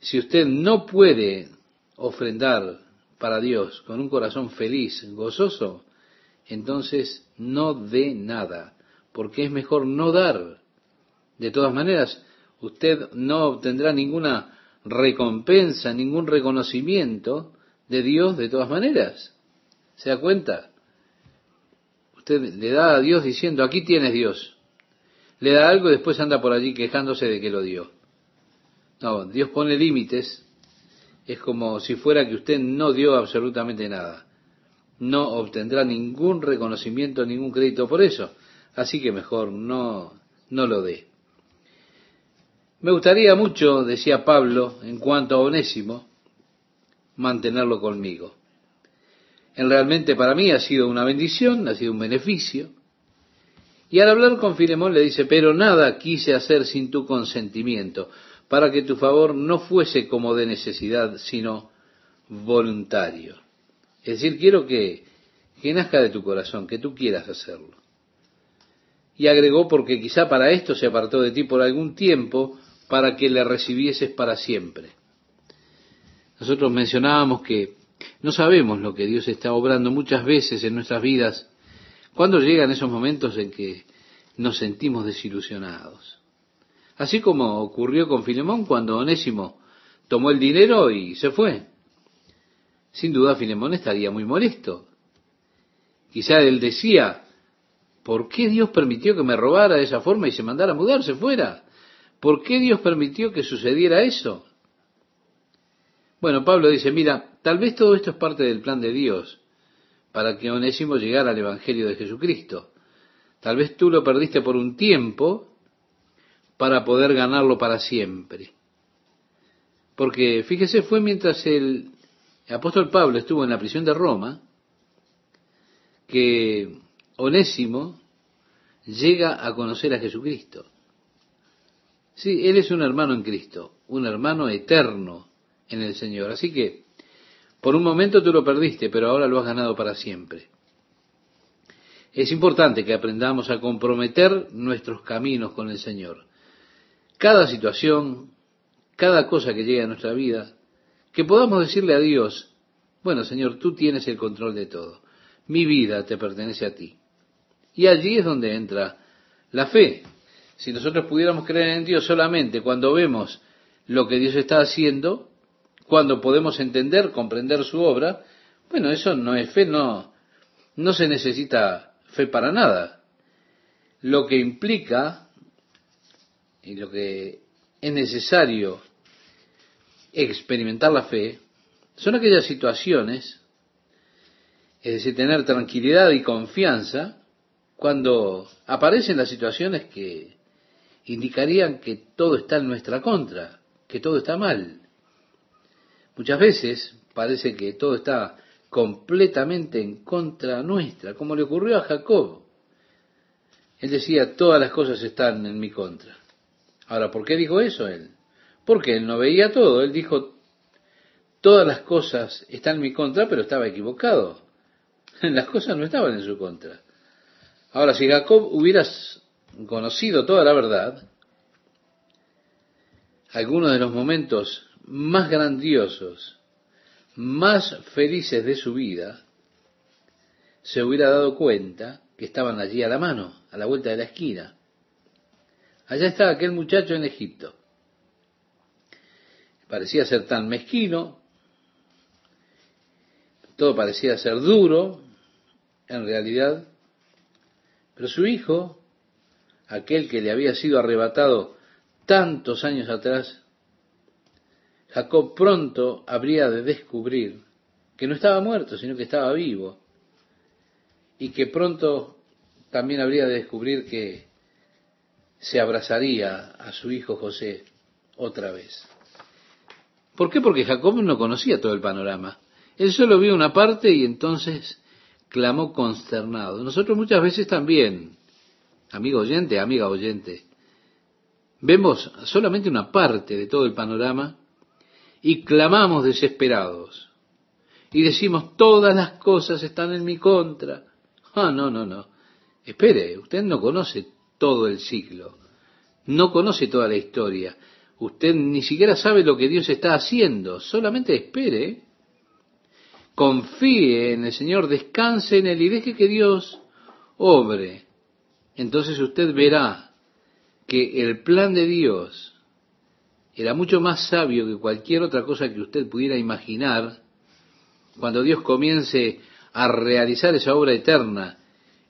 Si usted no puede ofrendar para Dios con un corazón feliz, gozoso, entonces no dé nada, porque es mejor no dar. De todas maneras, usted no obtendrá ninguna recompensa, ningún reconocimiento de Dios de todas maneras. ¿Se da cuenta? Usted le da a Dios diciendo, aquí tienes Dios. Le da algo y después anda por allí quejándose de que lo dio. No, Dios pone límites. Es como si fuera que usted no dio absolutamente nada no obtendrá ningún reconocimiento, ningún crédito por eso. Así que mejor no, no lo dé. Me gustaría mucho, decía Pablo, en cuanto a Onésimo, mantenerlo conmigo. Realmente para mí ha sido una bendición, ha sido un beneficio. Y al hablar con Filemón le dice, pero nada quise hacer sin tu consentimiento, para que tu favor no fuese como de necesidad, sino voluntario. Es decir, quiero que, que nazca de tu corazón, que tú quieras hacerlo. Y agregó, porque quizá para esto se apartó de ti por algún tiempo, para que le recibieses para siempre. Nosotros mencionábamos que no sabemos lo que Dios está obrando muchas veces en nuestras vidas cuando llegan esos momentos en que nos sentimos desilusionados. Así como ocurrió con Filemón cuando Onésimo tomó el dinero y se fue. Sin duda Filemón estaría muy molesto. Quizá él decía, ¿por qué Dios permitió que me robara de esa forma y se mandara a mudarse fuera? ¿Por qué Dios permitió que sucediera eso? Bueno, Pablo dice, mira, tal vez todo esto es parte del plan de Dios para que Onésimo llegara al Evangelio de Jesucristo. Tal vez tú lo perdiste por un tiempo para poder ganarlo para siempre. Porque, fíjese, fue mientras el apóstol Pablo estuvo en la prisión de Roma que Onésimo llega a conocer a Jesucristo. Sí, él es un hermano en Cristo, un hermano eterno en el Señor. Así que, por un momento tú lo perdiste, pero ahora lo has ganado para siempre. Es importante que aprendamos a comprometer nuestros caminos con el Señor. Cada situación, cada cosa que llegue a nuestra vida, que podamos decirle a Dios, bueno Señor, tú tienes el control de todo, mi vida te pertenece a ti. Y allí es donde entra la fe. Si nosotros pudiéramos creer en Dios solamente cuando vemos lo que Dios está haciendo, cuando podemos entender, comprender su obra, bueno, eso no es fe, no, no se necesita fe para nada. Lo que implica y lo que es necesario experimentar la fe son aquellas situaciones, es decir, tener tranquilidad y confianza cuando aparecen las situaciones que indicarían que todo está en nuestra contra, que todo está mal. Muchas veces parece que todo está completamente en contra nuestra, como le ocurrió a Jacob. Él decía, todas las cosas están en mi contra. Ahora, ¿por qué dijo eso él? Porque él no veía todo. Él dijo, todas las cosas están en mi contra, pero estaba equivocado. Las cosas no estaban en su contra. Ahora, si Jacob hubiera conocido toda la verdad, algunos de los momentos más grandiosos, más felices de su vida, se hubiera dado cuenta que estaban allí a la mano, a la vuelta de la esquina. Allá estaba aquel muchacho en Egipto. Parecía ser tan mezquino, todo parecía ser duro, en realidad, pero su hijo, aquel que le había sido arrebatado tantos años atrás, Jacob pronto habría de descubrir que no estaba muerto, sino que estaba vivo. Y que pronto también habría de descubrir que se abrazaría a su hijo José otra vez. ¿Por qué? Porque Jacob no conocía todo el panorama. Él solo vio una parte y entonces clamó consternado. Nosotros muchas veces también, amigo oyente, amiga oyente, vemos solamente una parte de todo el panorama y clamamos desesperados y decimos todas las cosas están en mi contra. Ah, no, no, no. Espere, usted no conoce todo el ciclo, no conoce toda la historia, usted ni siquiera sabe lo que Dios está haciendo, solamente espere, confíe en el Señor, descanse en Él y deje que Dios obre. Entonces usted verá que el plan de Dios era mucho más sabio que cualquier otra cosa que usted pudiera imaginar cuando Dios comience a realizar esa obra eterna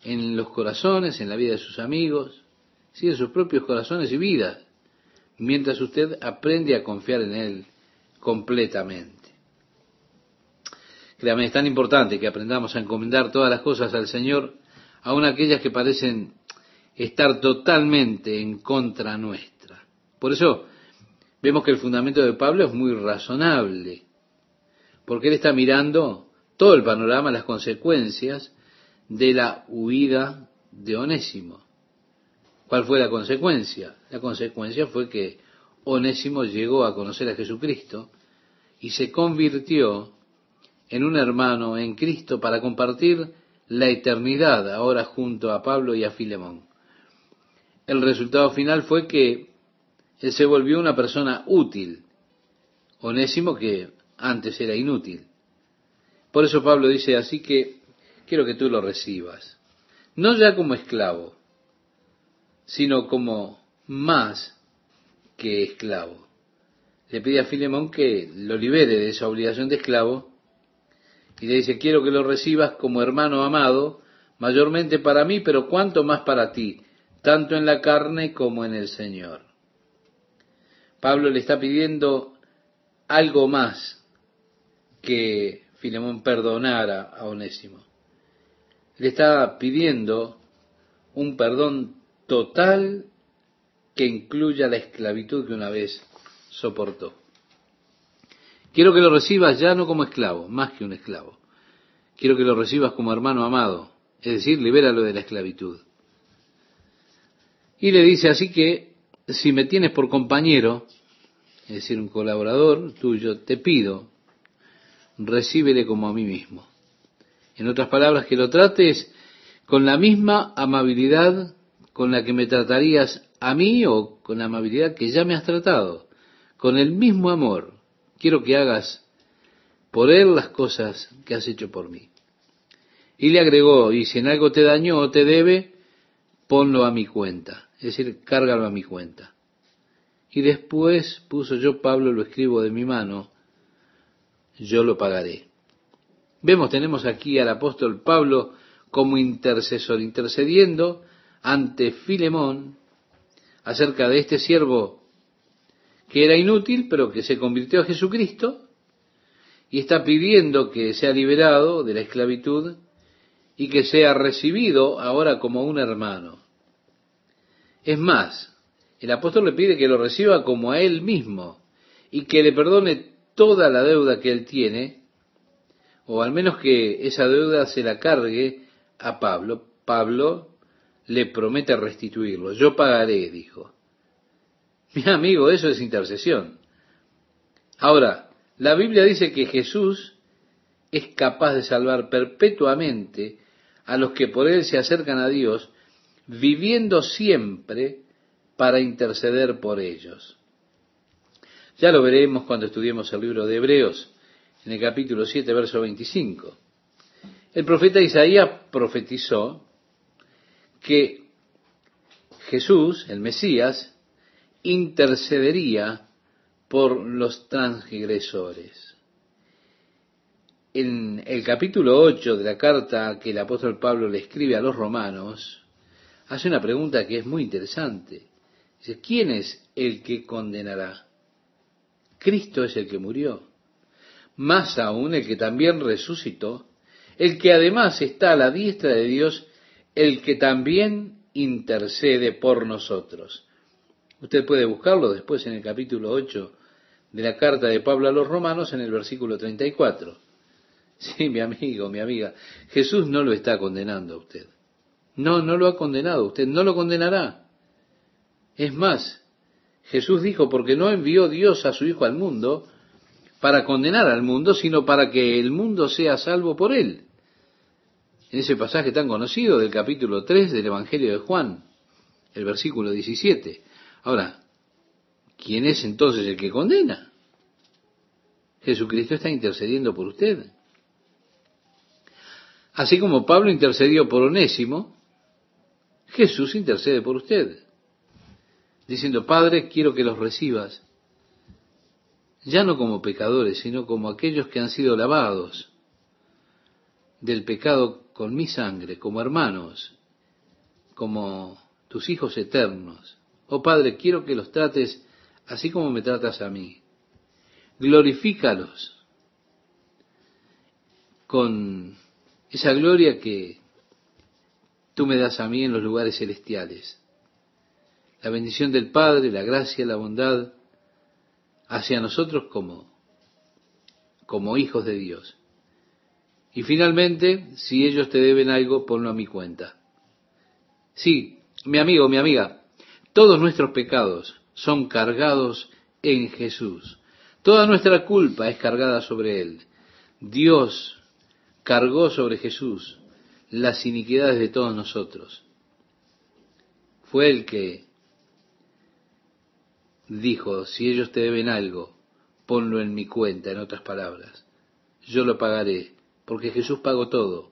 en los corazones, en la vida de sus amigos, sí, en sus propios corazones y vidas, mientras usted aprende a confiar en Él completamente. Créame, es tan importante que aprendamos a encomendar todas las cosas al Señor, aun aquellas que parecen estar totalmente en contra nuestra. Por eso, vemos que el fundamento de Pablo es muy razonable, porque él está mirando todo el panorama, las consecuencias de la huida de Onésimo. ¿Cuál fue la consecuencia? La consecuencia fue que Onésimo llegó a conocer a Jesucristo y se convirtió en un hermano en Cristo para compartir la eternidad ahora junto a Pablo y a Filemón. El resultado final fue que él se volvió una persona útil, Onésimo que antes era inútil. Por eso Pablo dice así que quiero que tú lo recibas, no ya como esclavo, sino como más que esclavo. Le pide a Filemón que lo libere de esa obligación de esclavo y le dice, quiero que lo recibas como hermano amado, mayormente para mí, pero cuanto más para ti, tanto en la carne como en el Señor. Pablo le está pidiendo algo más que Filemón perdonara a Onésimo. Le está pidiendo un perdón total que incluya la esclavitud que una vez soportó. Quiero que lo recibas ya no como esclavo, más que un esclavo. Quiero que lo recibas como hermano amado, es decir, libéralo de la esclavitud. Y le dice así que si me tienes por compañero, es decir, un colaborador tuyo, te pido, recíbele como a mí mismo. En otras palabras, que lo trates con la misma amabilidad con la que me tratarías a mí o con la amabilidad que ya me has tratado, con el mismo amor. Quiero que hagas por él las cosas que has hecho por mí. Y le agregó, y si en algo te dañó o te debe, ponlo a mi cuenta, es decir, cárgalo a mi cuenta. Y después puso yo, Pablo, lo escribo de mi mano, yo lo pagaré. Vemos, tenemos aquí al apóstol Pablo como intercesor, intercediendo ante Filemón acerca de este siervo que era inútil, pero que se convirtió a Jesucristo y está pidiendo que sea liberado de la esclavitud y que sea recibido ahora como un hermano. Es más, el apóstol le pide que lo reciba como a él mismo y que le perdone toda la deuda que él tiene, o al menos que esa deuda se la cargue a Pablo. Pablo le promete restituirlo. Yo pagaré, dijo. Mi amigo, eso es intercesión. Ahora, la Biblia dice que Jesús es capaz de salvar perpetuamente a los que por él se acercan a Dios, viviendo siempre para interceder por ellos. Ya lo veremos cuando estudiemos el libro de Hebreos, en el capítulo 7, verso 25. El profeta Isaías profetizó que Jesús, el Mesías, intercedería por los transgresores. En el capítulo 8 de la carta que el apóstol Pablo le escribe a los romanos, hace una pregunta que es muy interesante. Dice, ¿quién es el que condenará? Cristo es el que murió. Más aún el que también resucitó, el que además está a la diestra de Dios el que también intercede por nosotros. Usted puede buscarlo después en el capítulo 8 de la carta de Pablo a los romanos en el versículo 34. Sí, mi amigo, mi amiga, Jesús no lo está condenando a usted. No, no lo ha condenado, usted no lo condenará. Es más, Jesús dijo, porque no envió Dios a su Hijo al mundo para condenar al mundo, sino para que el mundo sea salvo por él en ese pasaje tan conocido del capítulo 3 del Evangelio de Juan, el versículo 17. Ahora, ¿quién es entonces el que condena? Jesucristo está intercediendo por usted. Así como Pablo intercedió por Onésimo, Jesús intercede por usted, diciendo, Padre, quiero que los recibas, ya no como pecadores, sino como aquellos que han sido lavados del pecado con mi sangre, como hermanos, como tus hijos eternos. Oh Padre, quiero que los trates así como me tratas a mí. Glorifícalos con esa gloria que tú me das a mí en los lugares celestiales. La bendición del Padre, la gracia, la bondad hacia nosotros como, como hijos de Dios. Y finalmente, si ellos te deben algo, ponlo a mi cuenta. Sí, mi amigo, mi amiga, todos nuestros pecados son cargados en Jesús. Toda nuestra culpa es cargada sobre Él. Dios cargó sobre Jesús las iniquidades de todos nosotros. Fue el que dijo, si ellos te deben algo, ponlo en mi cuenta, en otras palabras. Yo lo pagaré, porque Jesús pagó todo.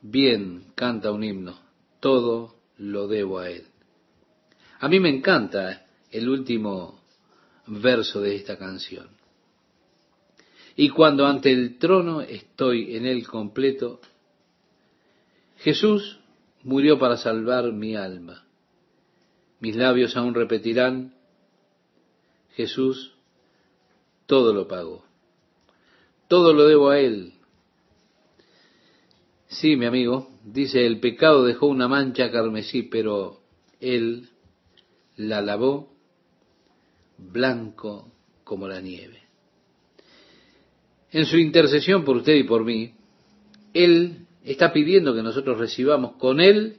Bien, canta un himno, todo lo debo a Él. A mí me encanta el último verso de esta canción. Y cuando ante el trono estoy en él completo, Jesús murió para salvar mi alma. Mis labios aún repetirán, Jesús todo lo pagó. Todo lo debo a Él. Sí, mi amigo, dice, el pecado dejó una mancha carmesí, pero Él la lavó blanco como la nieve. En su intercesión por usted y por mí, Él está pidiendo que nosotros recibamos con Él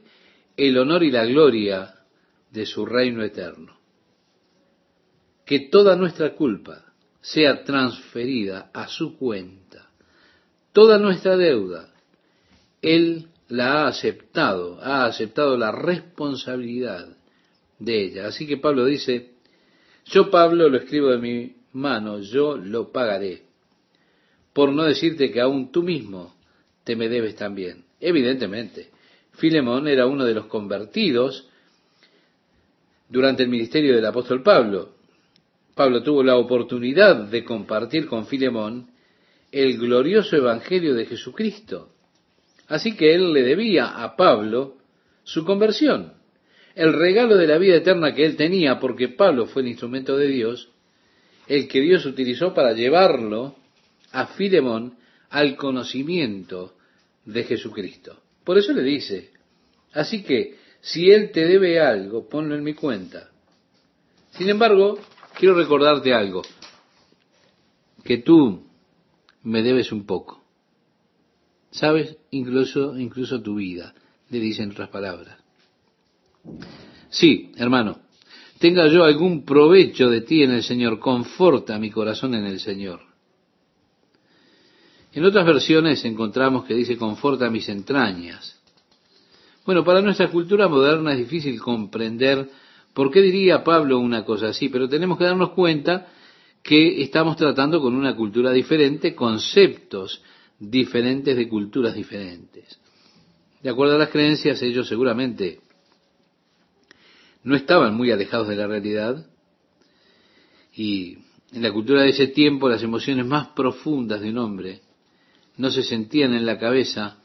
el honor y la gloria de su reino eterno. Que toda nuestra culpa sea transferida a su cuenta. Toda nuestra deuda, Él la ha aceptado, ha aceptado la responsabilidad de ella. Así que Pablo dice, yo Pablo lo escribo de mi mano, yo lo pagaré. Por no decirte que aún tú mismo te me debes también. Evidentemente, Filemón era uno de los convertidos durante el ministerio del apóstol Pablo. Pablo tuvo la oportunidad de compartir con Filemón el glorioso evangelio de Jesucristo. Así que él le debía a Pablo su conversión el regalo de la vida eterna que él tenía, porque Pablo fue el instrumento de Dios, el que Dios utilizó para llevarlo a Filemón al conocimiento de Jesucristo. Por eso le dice, así que si él te debe algo, ponlo en mi cuenta. Sin embargo, quiero recordarte algo, que tú me debes un poco. ¿Sabes? Incluso, incluso tu vida, le dicen otras palabras. Sí, hermano, tenga yo algún provecho de ti en el Señor, conforta mi corazón en el Señor. En otras versiones encontramos que dice, conforta mis entrañas. Bueno, para nuestra cultura moderna es difícil comprender por qué diría Pablo una cosa así, pero tenemos que darnos cuenta que estamos tratando con una cultura diferente, conceptos diferentes de culturas diferentes. De acuerdo a las creencias, ellos seguramente no estaban muy alejados de la realidad y en la cultura de ese tiempo las emociones más profundas de un hombre no se sentían en la cabeza,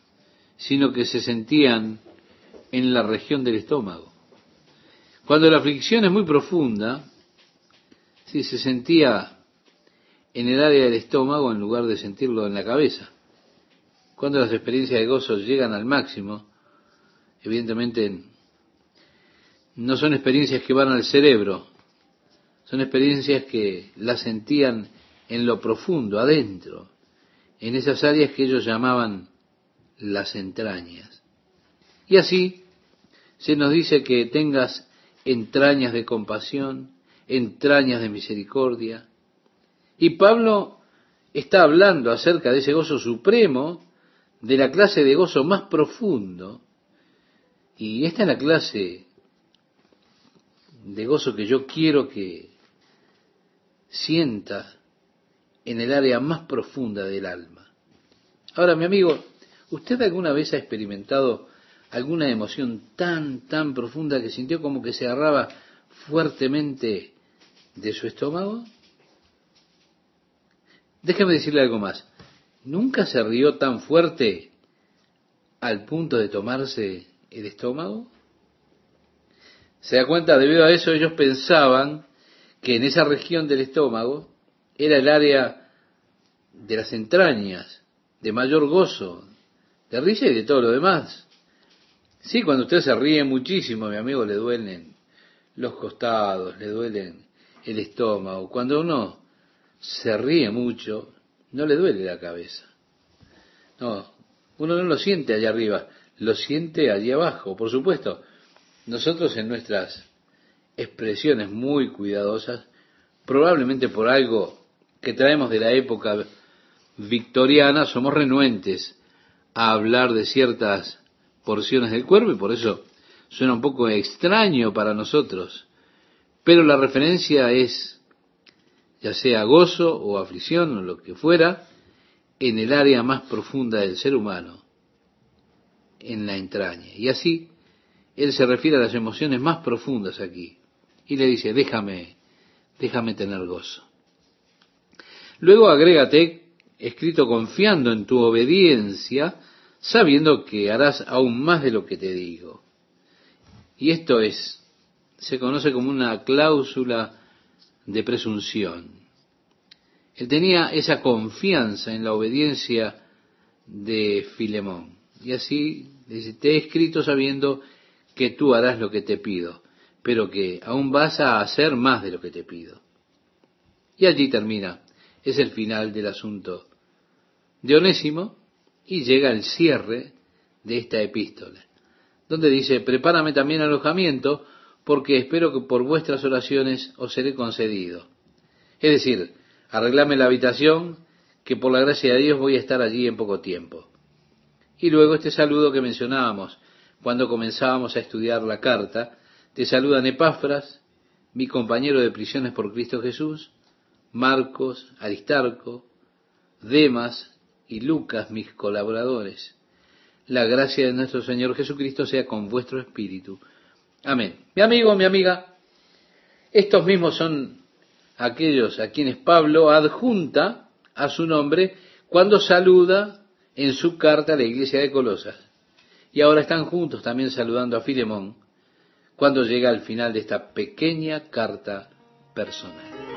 sino que se sentían en la región del estómago. Cuando la aflicción es muy profunda, sí, se sentía en el área del estómago en lugar de sentirlo en la cabeza. Cuando las experiencias de gozo llegan al máximo, evidentemente no son experiencias que van al cerebro, son experiencias que las sentían en lo profundo, adentro, en esas áreas que ellos llamaban las entrañas. Y así se nos dice que tengas entrañas de compasión, entrañas de misericordia. Y Pablo está hablando acerca de ese gozo supremo, de la clase de gozo más profundo. Y esta es la clase de gozo que yo quiero que sienta en el área más profunda del alma. Ahora, mi amigo, ¿usted alguna vez ha experimentado alguna emoción tan, tan profunda que sintió como que se agarraba fuertemente de su estómago? Déjeme decirle algo más. ¿Nunca se rió tan fuerte al punto de tomarse el estómago? Se da cuenta, debido a eso ellos pensaban que en esa región del estómago era el área de las entrañas, de mayor gozo, de risa y de todo lo demás. Sí, cuando usted se ríe muchísimo, mi amigo, le duelen los costados, le duelen el estómago. Cuando uno se ríe mucho, no le duele la cabeza. No, uno no lo siente allá arriba, lo siente allí abajo. Por supuesto, nosotros en nuestras expresiones muy cuidadosas, probablemente por algo que traemos de la época victoriana, somos renuentes a hablar de ciertas porciones del cuerpo y por eso suena un poco extraño para nosotros. Pero la referencia es, ya sea gozo o aflicción o lo que fuera, en el área más profunda del ser humano, en la entraña. Y así, él se refiere a las emociones más profundas aquí. Y le dice, déjame, déjame tener gozo. Luego agrégate, escrito confiando en tu obediencia, sabiendo que harás aún más de lo que te digo. Y esto es, se conoce como una cláusula de presunción. Él tenía esa confianza en la obediencia de Filemón. Y así dice, te he escrito sabiendo que tú harás lo que te pido, pero que aún vas a hacer más de lo que te pido. Y allí termina, es el final del asunto de Onésimo y llega el cierre de esta epístola, donde dice, prepárame también alojamiento, porque espero que por vuestras oraciones os seré concedido. Es decir, arreglame la habitación, que por la gracia de Dios voy a estar allí en poco tiempo. Y luego este saludo que mencionábamos cuando comenzábamos a estudiar la carta, te saludan Epafras, mi compañero de prisiones por Cristo Jesús, Marcos, Aristarco, Demas y Lucas, mis colaboradores. La gracia de nuestro Señor Jesucristo sea con vuestro espíritu. Amén. Mi amigo, mi amiga, estos mismos son aquellos a quienes Pablo adjunta a su nombre cuando saluda en su carta a la iglesia de Colosas. Y ahora están juntos también saludando a Filemón cuando llega al final de esta pequeña carta personal.